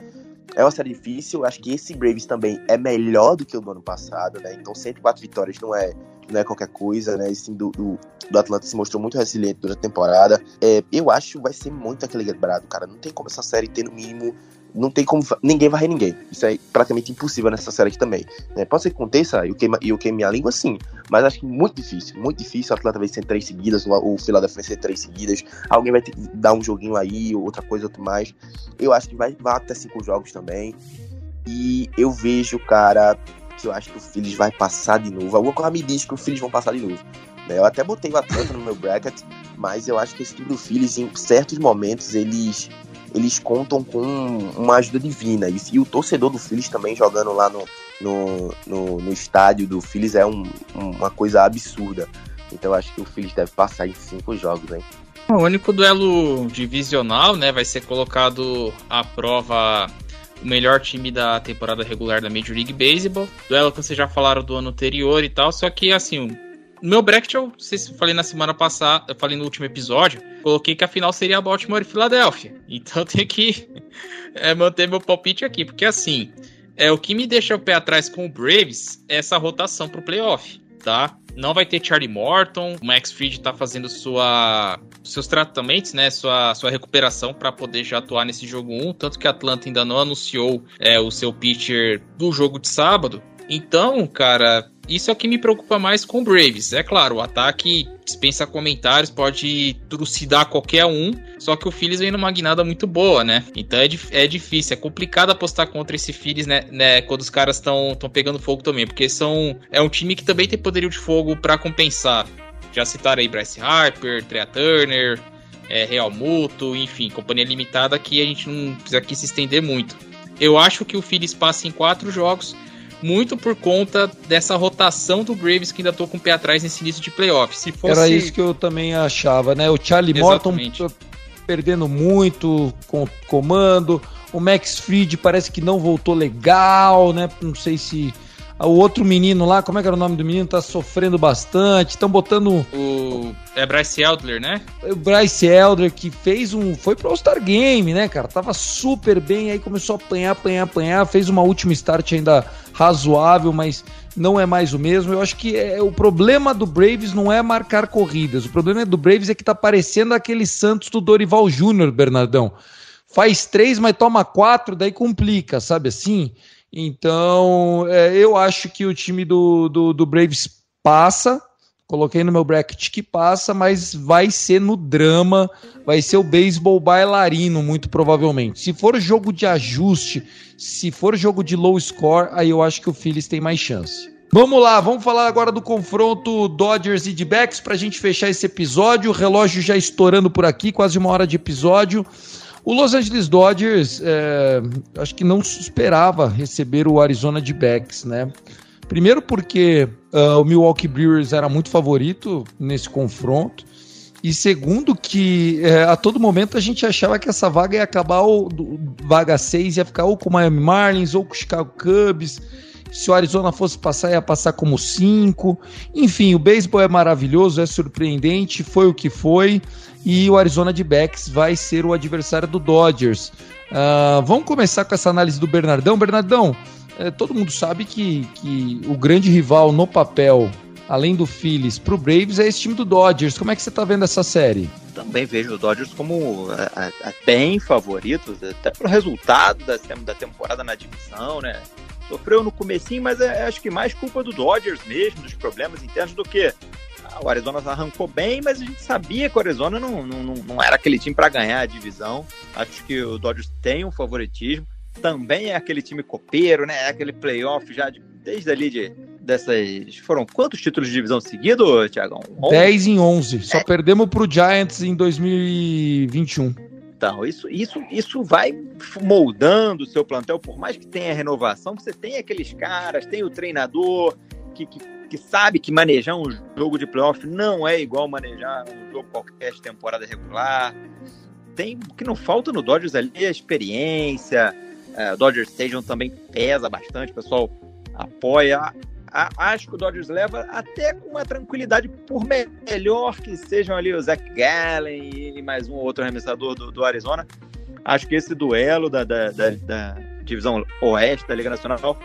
É uma série difícil, acho que esse Braves também é melhor do que o do ano passado, né? Então 104 vitórias não é não é qualquer coisa, né? Esse time do, do, do Atlanta se mostrou muito resiliente durante a temporada. É, eu acho que vai ser muito equilibrado, cara. Não tem como essa série ter no mínimo. Não tem como. Ninguém varrer ninguém. Isso é praticamente impossível nessa série aqui também. Né? Pode ser que aconteça e eu queime, eu queime a língua, sim. Mas acho que muito difícil. Muito difícil. O Atlanta vai ser três seguidas. O, o Philadelphia vai ser três seguidas. Alguém vai ter que dar um joguinho aí, outra coisa, outro mais. Eu acho que vai, vai até cinco jogos também. E eu vejo, cara, que eu acho que o Phillies vai passar de novo. Alguma coisa me diz que o Phillies vão passar de novo. Né? Eu até botei o Atlanta no meu bracket, mas eu acho que esse time do Phillies, em certos momentos, eles eles contam com uma ajuda divina. E, e o torcedor do Phillies também jogando lá no, no, no, no estádio do Phillies é um, uma coisa absurda. Então acho que o Phillies deve passar em cinco jogos, hein? O único duelo divisional, né, vai ser colocado à prova o melhor time da temporada regular da Major League Baseball. Duelo que vocês já falaram do ano anterior e tal, só que assim, meu bracket eu, vocês falei na semana passada, eu falei no último episódio, coloquei que a final seria Baltimore e Filadélfia. Então tenho que é, manter meu palpite aqui, porque assim, é o que me deixa o pé atrás com o Braves é essa rotação pro playoff, tá? Não vai ter Charlie Morton, o Max Fried tá fazendo sua seus tratamentos, né, sua, sua recuperação para poder já atuar nesse jogo 1, tanto que a Atlanta ainda não anunciou é, o seu pitcher do jogo de sábado. Então, cara, isso é o que me preocupa mais com o Braves. É claro, o ataque dispensa comentários, pode trucidar qualquer um, só que o Phillies vem numa guinada muito boa, né? Então é, é difícil, é complicado apostar contra esse Phillies, né, né quando os caras estão pegando fogo também, porque são é um time que também tem poderio de fogo para compensar. Já citaram aí Bryce Harper, Trea Turner, é, Real Muto, enfim, companhia limitada que a gente não precisa aqui se estender muito. Eu acho que o Phillies passa em quatro jogos, muito por conta dessa rotação do Braves que ainda tô com o pé atrás nesse início de playoff. Se fosse... Era isso que eu também achava, né? O Charlie Exatamente. Morton perdendo muito com comando, o Max Fried parece que não voltou legal, né? Não sei se o outro menino lá, como é que era o nome do menino? Tá sofrendo bastante. Estão botando. O. É Bryce Elder, né? O Bryce Elder que fez um. Foi pro All-Star Game, né, cara? Tava super bem, aí começou a apanhar, apanhar, apanhar. Fez uma última start ainda razoável, mas não é mais o mesmo. Eu acho que é, o problema do Braves não é marcar corridas. O problema do Braves é que tá parecendo aquele Santos do Dorival Júnior, Bernardão. Faz três, mas toma quatro, daí complica, sabe assim? Então, é, eu acho que o time do, do, do, Braves passa. Coloquei no meu bracket que passa, mas vai ser no drama, vai ser o beisebol bailarino, muito provavelmente. Se for jogo de ajuste, se for jogo de low score, aí eu acho que o Phillies tem mais chance. Vamos lá, vamos falar agora do confronto Dodgers e D-backs para a gente fechar esse episódio. O relógio já estourando por aqui, quase uma hora de episódio. O Los Angeles Dodgers, é, acho que não esperava receber o Arizona D-backs, né? Primeiro porque uh, o Milwaukee Brewers era muito favorito nesse confronto. E segundo que é, a todo momento a gente achava que essa vaga ia acabar, ou vaga 6 ia ficar ou com o Miami Marlins ou com o Chicago Cubs. Se o Arizona fosse passar, ia passar como 5. Enfim, o beisebol é maravilhoso, é surpreendente, foi o que foi e o Arizona de Backs vai ser o adversário do Dodgers. Uh, vamos começar com essa análise do Bernardão. Bernardão, é, todo mundo sabe que, que o grande rival no papel, além do Phillies, para o Braves é esse time do Dodgers. Como é que você está vendo essa série? Também vejo o Dodgers como a, a, a bem favorito, até pelo resultado da, da temporada na divisão, né? Sofreu no comecinho, mas é, acho que mais culpa do Dodgers mesmo, dos problemas internos, do que o Arizona arrancou bem, mas a gente sabia que o Arizona não, não, não era aquele time para ganhar a divisão. Acho que o Dodgers tem um favoritismo. Também é aquele time copeiro, né? É aquele playoff já de, desde ali de, dessas. Foram quantos títulos de divisão seguidos, Tiagão? 10 em 11. Só é. perdemos pro Giants em 2021. Então, isso, isso, isso vai moldando o seu plantel, por mais que tenha renovação, você tem aqueles caras, tem o treinador que, que, que sabe que manejar um jogo de playoff não é igual manejar um jogo qualquer de temporada regular. Tem o que não falta no Dodgers ali é a experiência. É, o Dodgers Stadium também pesa bastante, o pessoal apoia a, acho que o Dodgers leva até com uma tranquilidade, por melhor que sejam ali o Zach Gallen e mais um outro arremessador do, do Arizona. Acho que esse duelo da, da, da, da, divisão oeste da Liga Nacional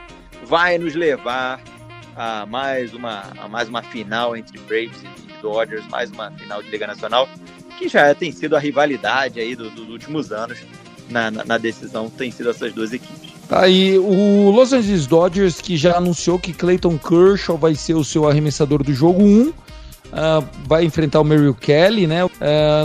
vai nos levar a mais uma, a mais uma final entre Braves e Dodgers, mais uma final de Liga Nacional, que já tem sido a rivalidade aí do, dos últimos anos na, na, na decisão, tem sido essas duas equipes. Aí o Los Angeles Dodgers que já anunciou que Clayton Kershaw vai ser o seu arremessador do jogo 1. Uh, ah, vai enfrentar o Merrill Kelly, né? Uh,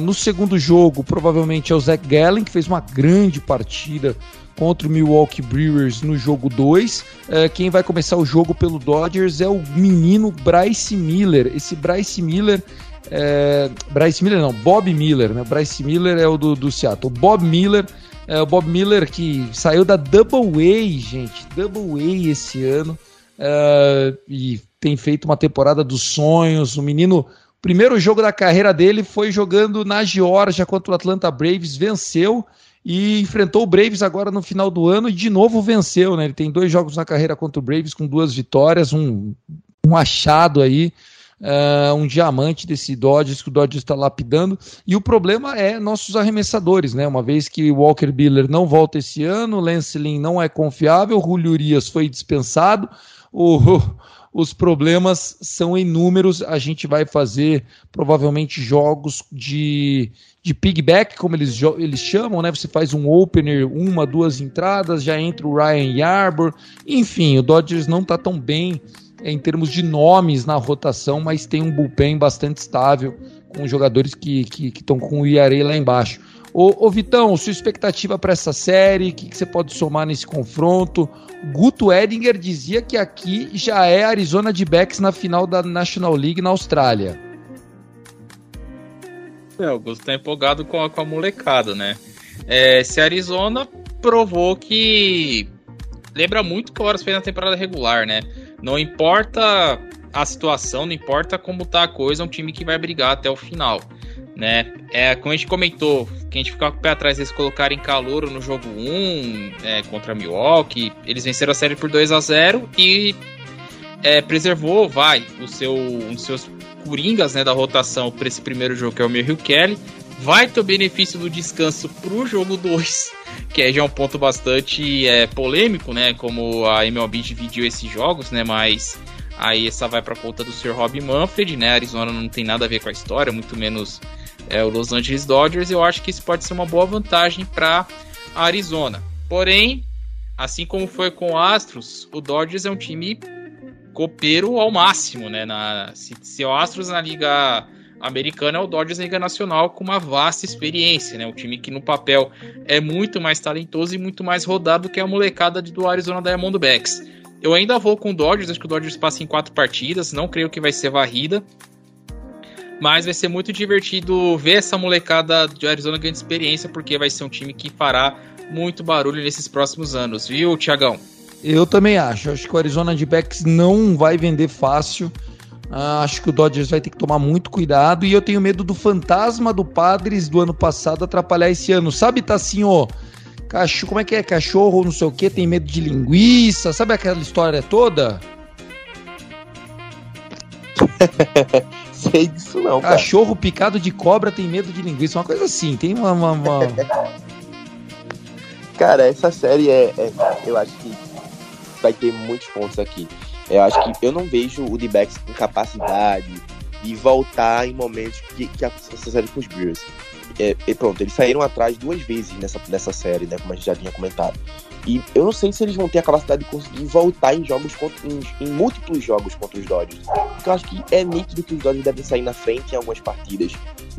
no segundo jogo, provavelmente é o Zach Gallen, que fez uma grande partida contra o Milwaukee Brewers no jogo 2. Uh, ah, quem vai começar o jogo pelo Dodgers é o menino Bryce Miller. Esse Bryce Miller. É... Bryce Miller não, Bob Miller, né? Bryce Miller é o do, do Seattle. Bob Miller é, o Bob Miller, que saiu da Double A, gente. Double A esse ano. É, e tem feito uma temporada dos sonhos. O menino, o primeiro jogo da carreira dele foi jogando na Geórgia contra o Atlanta Braves, venceu e enfrentou o Braves agora no final do ano e de novo venceu, né? Ele tem dois jogos na carreira contra o Braves com duas vitórias, um, um achado aí uh, um diamante desse Dodgers que o Dodgers está lapidando. E o problema é nossos arremessadores, né? Uma vez que Walker Buehler não volta esse ano, Lance Lynn não é confiável, Julio Urias foi dispensado, o, os problemas são inúmeros. A gente vai fazer provavelmente jogos de, de pigback, como eles, eles chamam, né? Você faz um opener, uma, duas entradas, já entra o Ryan Yarbor. Enfim, o Dodgers não está tão bem em termos de nomes na rotação, mas tem um bullpen bastante estável, com jogadores que estão com o IARE lá embaixo. Ô, ô Vitão, sua expectativa para essa série, o que, que, você pode somar nesse confronto? Guto Edinger dizia que aqui já é Arizona de backs na final da National League na Austrália. É, o Guto tá empolgado com a, com a molecada, né? É, se Arizona provou que lembra muito que o Horas fez na temporada regular, né? Não importa a situação, não importa como tá a coisa, é um time que vai brigar até o final. Né? É, como a gente comentou, que a gente ficava com o pé atrás eles colocarem calor no jogo 1 é, contra Milwaukee, eles venceram a série por 2 a 0 e é, preservou, vai, o seu, um dos seus coringas né, da rotação para esse primeiro jogo, que é o Merrill Kelly. Vai ter o benefício do descanso para o jogo 2, que é já um ponto bastante é, polêmico, né? Como a MLB dividiu esses jogos, né? Mas aí essa vai para conta do Sr. Rob Manfred, né? Arizona não tem nada a ver com a história, muito menos é, o Los Angeles Dodgers. Eu acho que isso pode ser uma boa vantagem para Arizona. Porém, assim como foi com o Astros, o Dodgers é um time copeiro ao máximo, né? Na, se, se o Astros na liga americana é o Dodgers Liga Nacional com uma vasta experiência, né? Um time que no papel é muito mais talentoso e muito mais rodado que a molecada do Arizona Diamondbacks. Eu ainda vou com o Dodgers, acho que o Dodgers passa em quatro partidas, não creio que vai ser varrida. Mas vai ser muito divertido ver essa molecada de Arizona ganhando experiência, porque vai ser um time que fará muito barulho nesses próximos anos, viu, Tiagão? Eu também acho. Acho que o Arizona Backs não vai vender fácil. Ah, acho que o Dodgers vai ter que tomar muito cuidado e eu tenho medo do fantasma do Padres do ano passado atrapalhar esse ano. Sabe, tá assim, ó. Cachorro, como é que é? Cachorro, não sei o que, tem medo de linguiça. Sabe aquela história toda? Sei disso não. Cara. Cachorro picado de cobra tem medo de linguiça. Uma coisa assim, tem uma. uma, uma... cara, essa série é, é. Eu acho que vai ter muitos pontos aqui. Eu acho que eu não vejo o D-backs com capacidade de voltar em momentos que, que essa série com os Brewers. É, e pronto, eles saíram atrás duas vezes nessa, nessa série, né? Como a gente já tinha comentado. E eu não sei se eles vão ter a capacidade de conseguir voltar em jogos contra, em, em múltiplos jogos contra os Dodgers. Porque eu acho que é nítido que os Dodgers devem sair na frente em algumas partidas.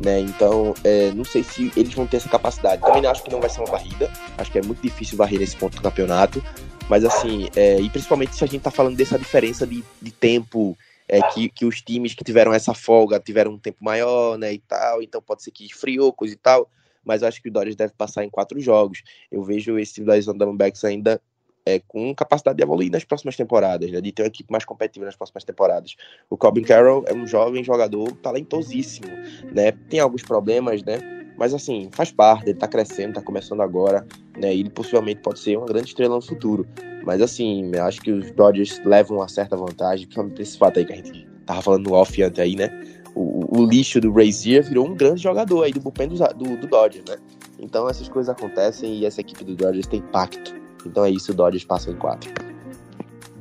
Né? Então, é, não sei se eles vão ter essa capacidade. Também acho que não vai ser uma varrida. Acho que é muito difícil varrer nesse ponto do campeonato. Mas assim, é, e principalmente se a gente tá falando dessa diferença de, de tempo é, que, que os times que tiveram essa folga tiveram um tempo maior, né, e tal, então pode ser que esfriou, coisa e tal, mas eu acho que o Dodgers deve passar em quatro jogos. Eu vejo esse das Diamondbacks ainda é, com capacidade de evoluir nas próximas temporadas, né, de ter uma equipe mais competitiva nas próximas temporadas. O Corbin Carroll é um jovem jogador talentosíssimo, né, tem alguns problemas, né, mas assim, faz parte, ele tá crescendo, tá começando agora, né? Ele possivelmente pode ser uma grande estrela no futuro. Mas assim, eu acho que os Dodgers levam uma certa vantagem, principalmente esse fato aí que a gente tava falando no off antes aí, né? O, o lixo do Razier virou um grande jogador aí do bullpen do, do, do Dodgers, né? Então essas coisas acontecem e essa equipe do Dodgers tem pacto. Então é isso, o Dodgers passa em quatro.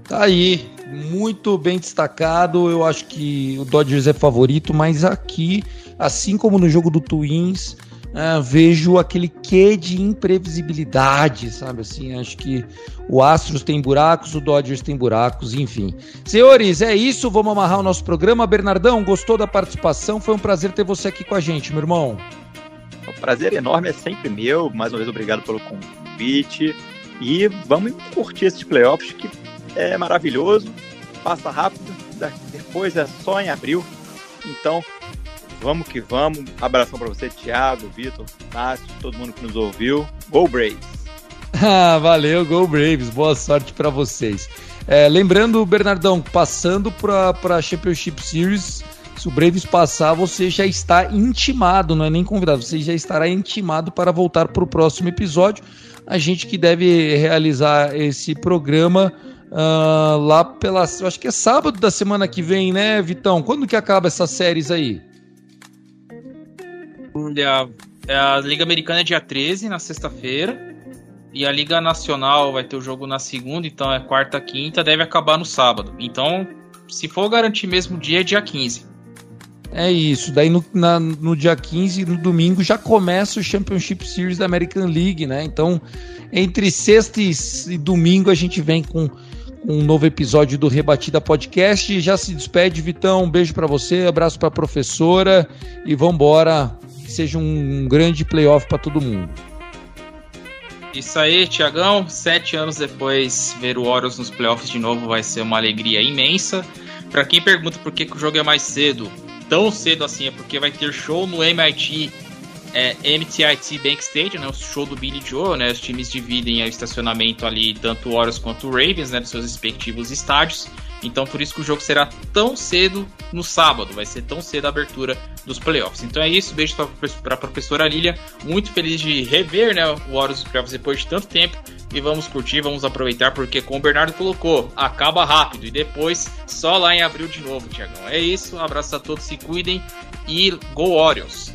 Tá aí, muito bem destacado. Eu acho que o Dodgers é favorito, mas aqui, assim como no jogo do Twins, uh, vejo aquele quê de imprevisibilidade, sabe? Assim, acho que o Astros tem buracos, o Dodgers tem buracos, enfim. Senhores, é isso. Vamos amarrar o nosso programa. Bernardão, gostou da participação? Foi um prazer ter você aqui com a gente, meu irmão. O prazer enorme é sempre meu. Mais uma vez, obrigado pelo convite. E vamos curtir esses playoffs que é maravilhoso, passa rápido, depois é só em abril. Então, Vamos que vamos. Abração para você, Thiago, Vitor, Tássio, todo mundo que nos ouviu. Go Braves! Ah, valeu, Go Braves. Boa sorte para vocês. É, lembrando, Bernardão, passando para a Championship Series, se o Braves passar, você já está intimado, não é nem convidado, você já estará intimado para voltar para o próximo episódio. A gente que deve realizar esse programa uh, lá pela. Acho que é sábado da semana que vem, né, Vitão? Quando que acaba essas séries aí? A, a Liga Americana é dia 13, na sexta-feira. E a Liga Nacional vai ter o jogo na segunda, então é quarta, quinta, deve acabar no sábado. Então, se for garantir mesmo dia, é dia 15. É isso. Daí no, na, no dia 15, no domingo, já começa o Championship Series da American League, né? Então, entre sexta e, domingo, a gente vem com um novo episódio do Rebatida Podcast. Já se despede, Vitão. Um beijo para você, abraço para professora e vamos embora que seja um grande playoff para todo mundo. Isso aí, Tiagão. Sete anos depois, ver o Orioles nos playoffs de novo vai ser uma alegria imensa. Para quem pergunta por que, que o jogo é mais cedo, tão cedo assim, é porque vai ter show no MIT é, MTIT Bank Stadium, né, o show do Billy Joe, né, os times dividem o estacionamento ali, tanto o Orioles quanto o Ravens, né, dos seus respectivos estádios. Então por isso que o jogo será tão cedo no sábado, vai ser tão cedo a abertura dos playoffs. Então é isso, beijo para a professora Lilia, muito feliz de rever né, o Horus dos playoffs depois de tanto tempo. E vamos curtir, vamos aproveitar, porque como o Bernardo colocou, acaba rápido e depois só lá em abril de novo, Tiagão. É isso, um abraço a todos, se cuidem e Go Orioles!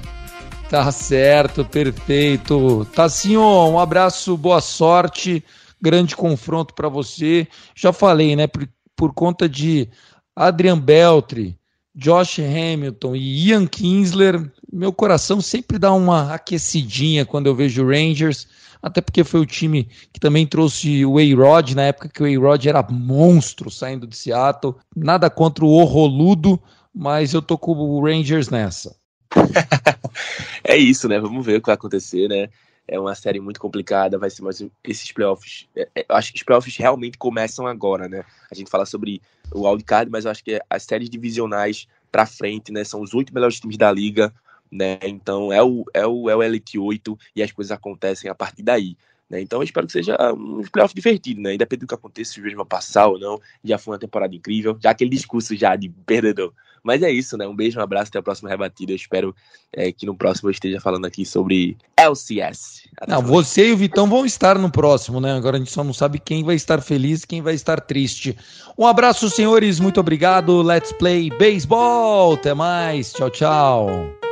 Tá certo, perfeito. Tassinho, um abraço, boa sorte, grande confronto para você. Já falei, né? Por conta de Adrian Beltri, Josh Hamilton e Ian Kinsler, meu coração sempre dá uma aquecidinha quando eu vejo o Rangers, até porque foi o time que também trouxe o A-Rod, na época que o A-Rod era monstro saindo de Seattle. Nada contra o Horroludo, mas eu tô com o Rangers nessa. é isso, né? Vamos ver o que vai acontecer, né? É uma série muito complicada, vai ser mais esses playoffs. É, é, eu acho que os playoffs realmente começam agora, né? A gente fala sobre o wildcard, mas eu acho que as séries divisionais para frente, né, são os oito melhores times da liga, né? Então é o é o é o Elite 8 e as coisas acontecem a partir daí. Né? Então eu espero que seja um playoff divertido, né? Independente do que aconteça, se o Ravens vai passar ou não. Já foi uma temporada incrível, já aquele discurso já de perdedor. Mas é isso, né? Um beijo, um abraço, até a próxima rebatida. Eu espero é, que no próximo eu esteja falando aqui sobre LCS. Até não, você e o Vitão vão estar no próximo, né? Agora a gente só não sabe quem vai estar feliz e quem vai estar triste. Um abraço, senhores. Muito obrigado. Let's play baseball. Até mais. Tchau, tchau.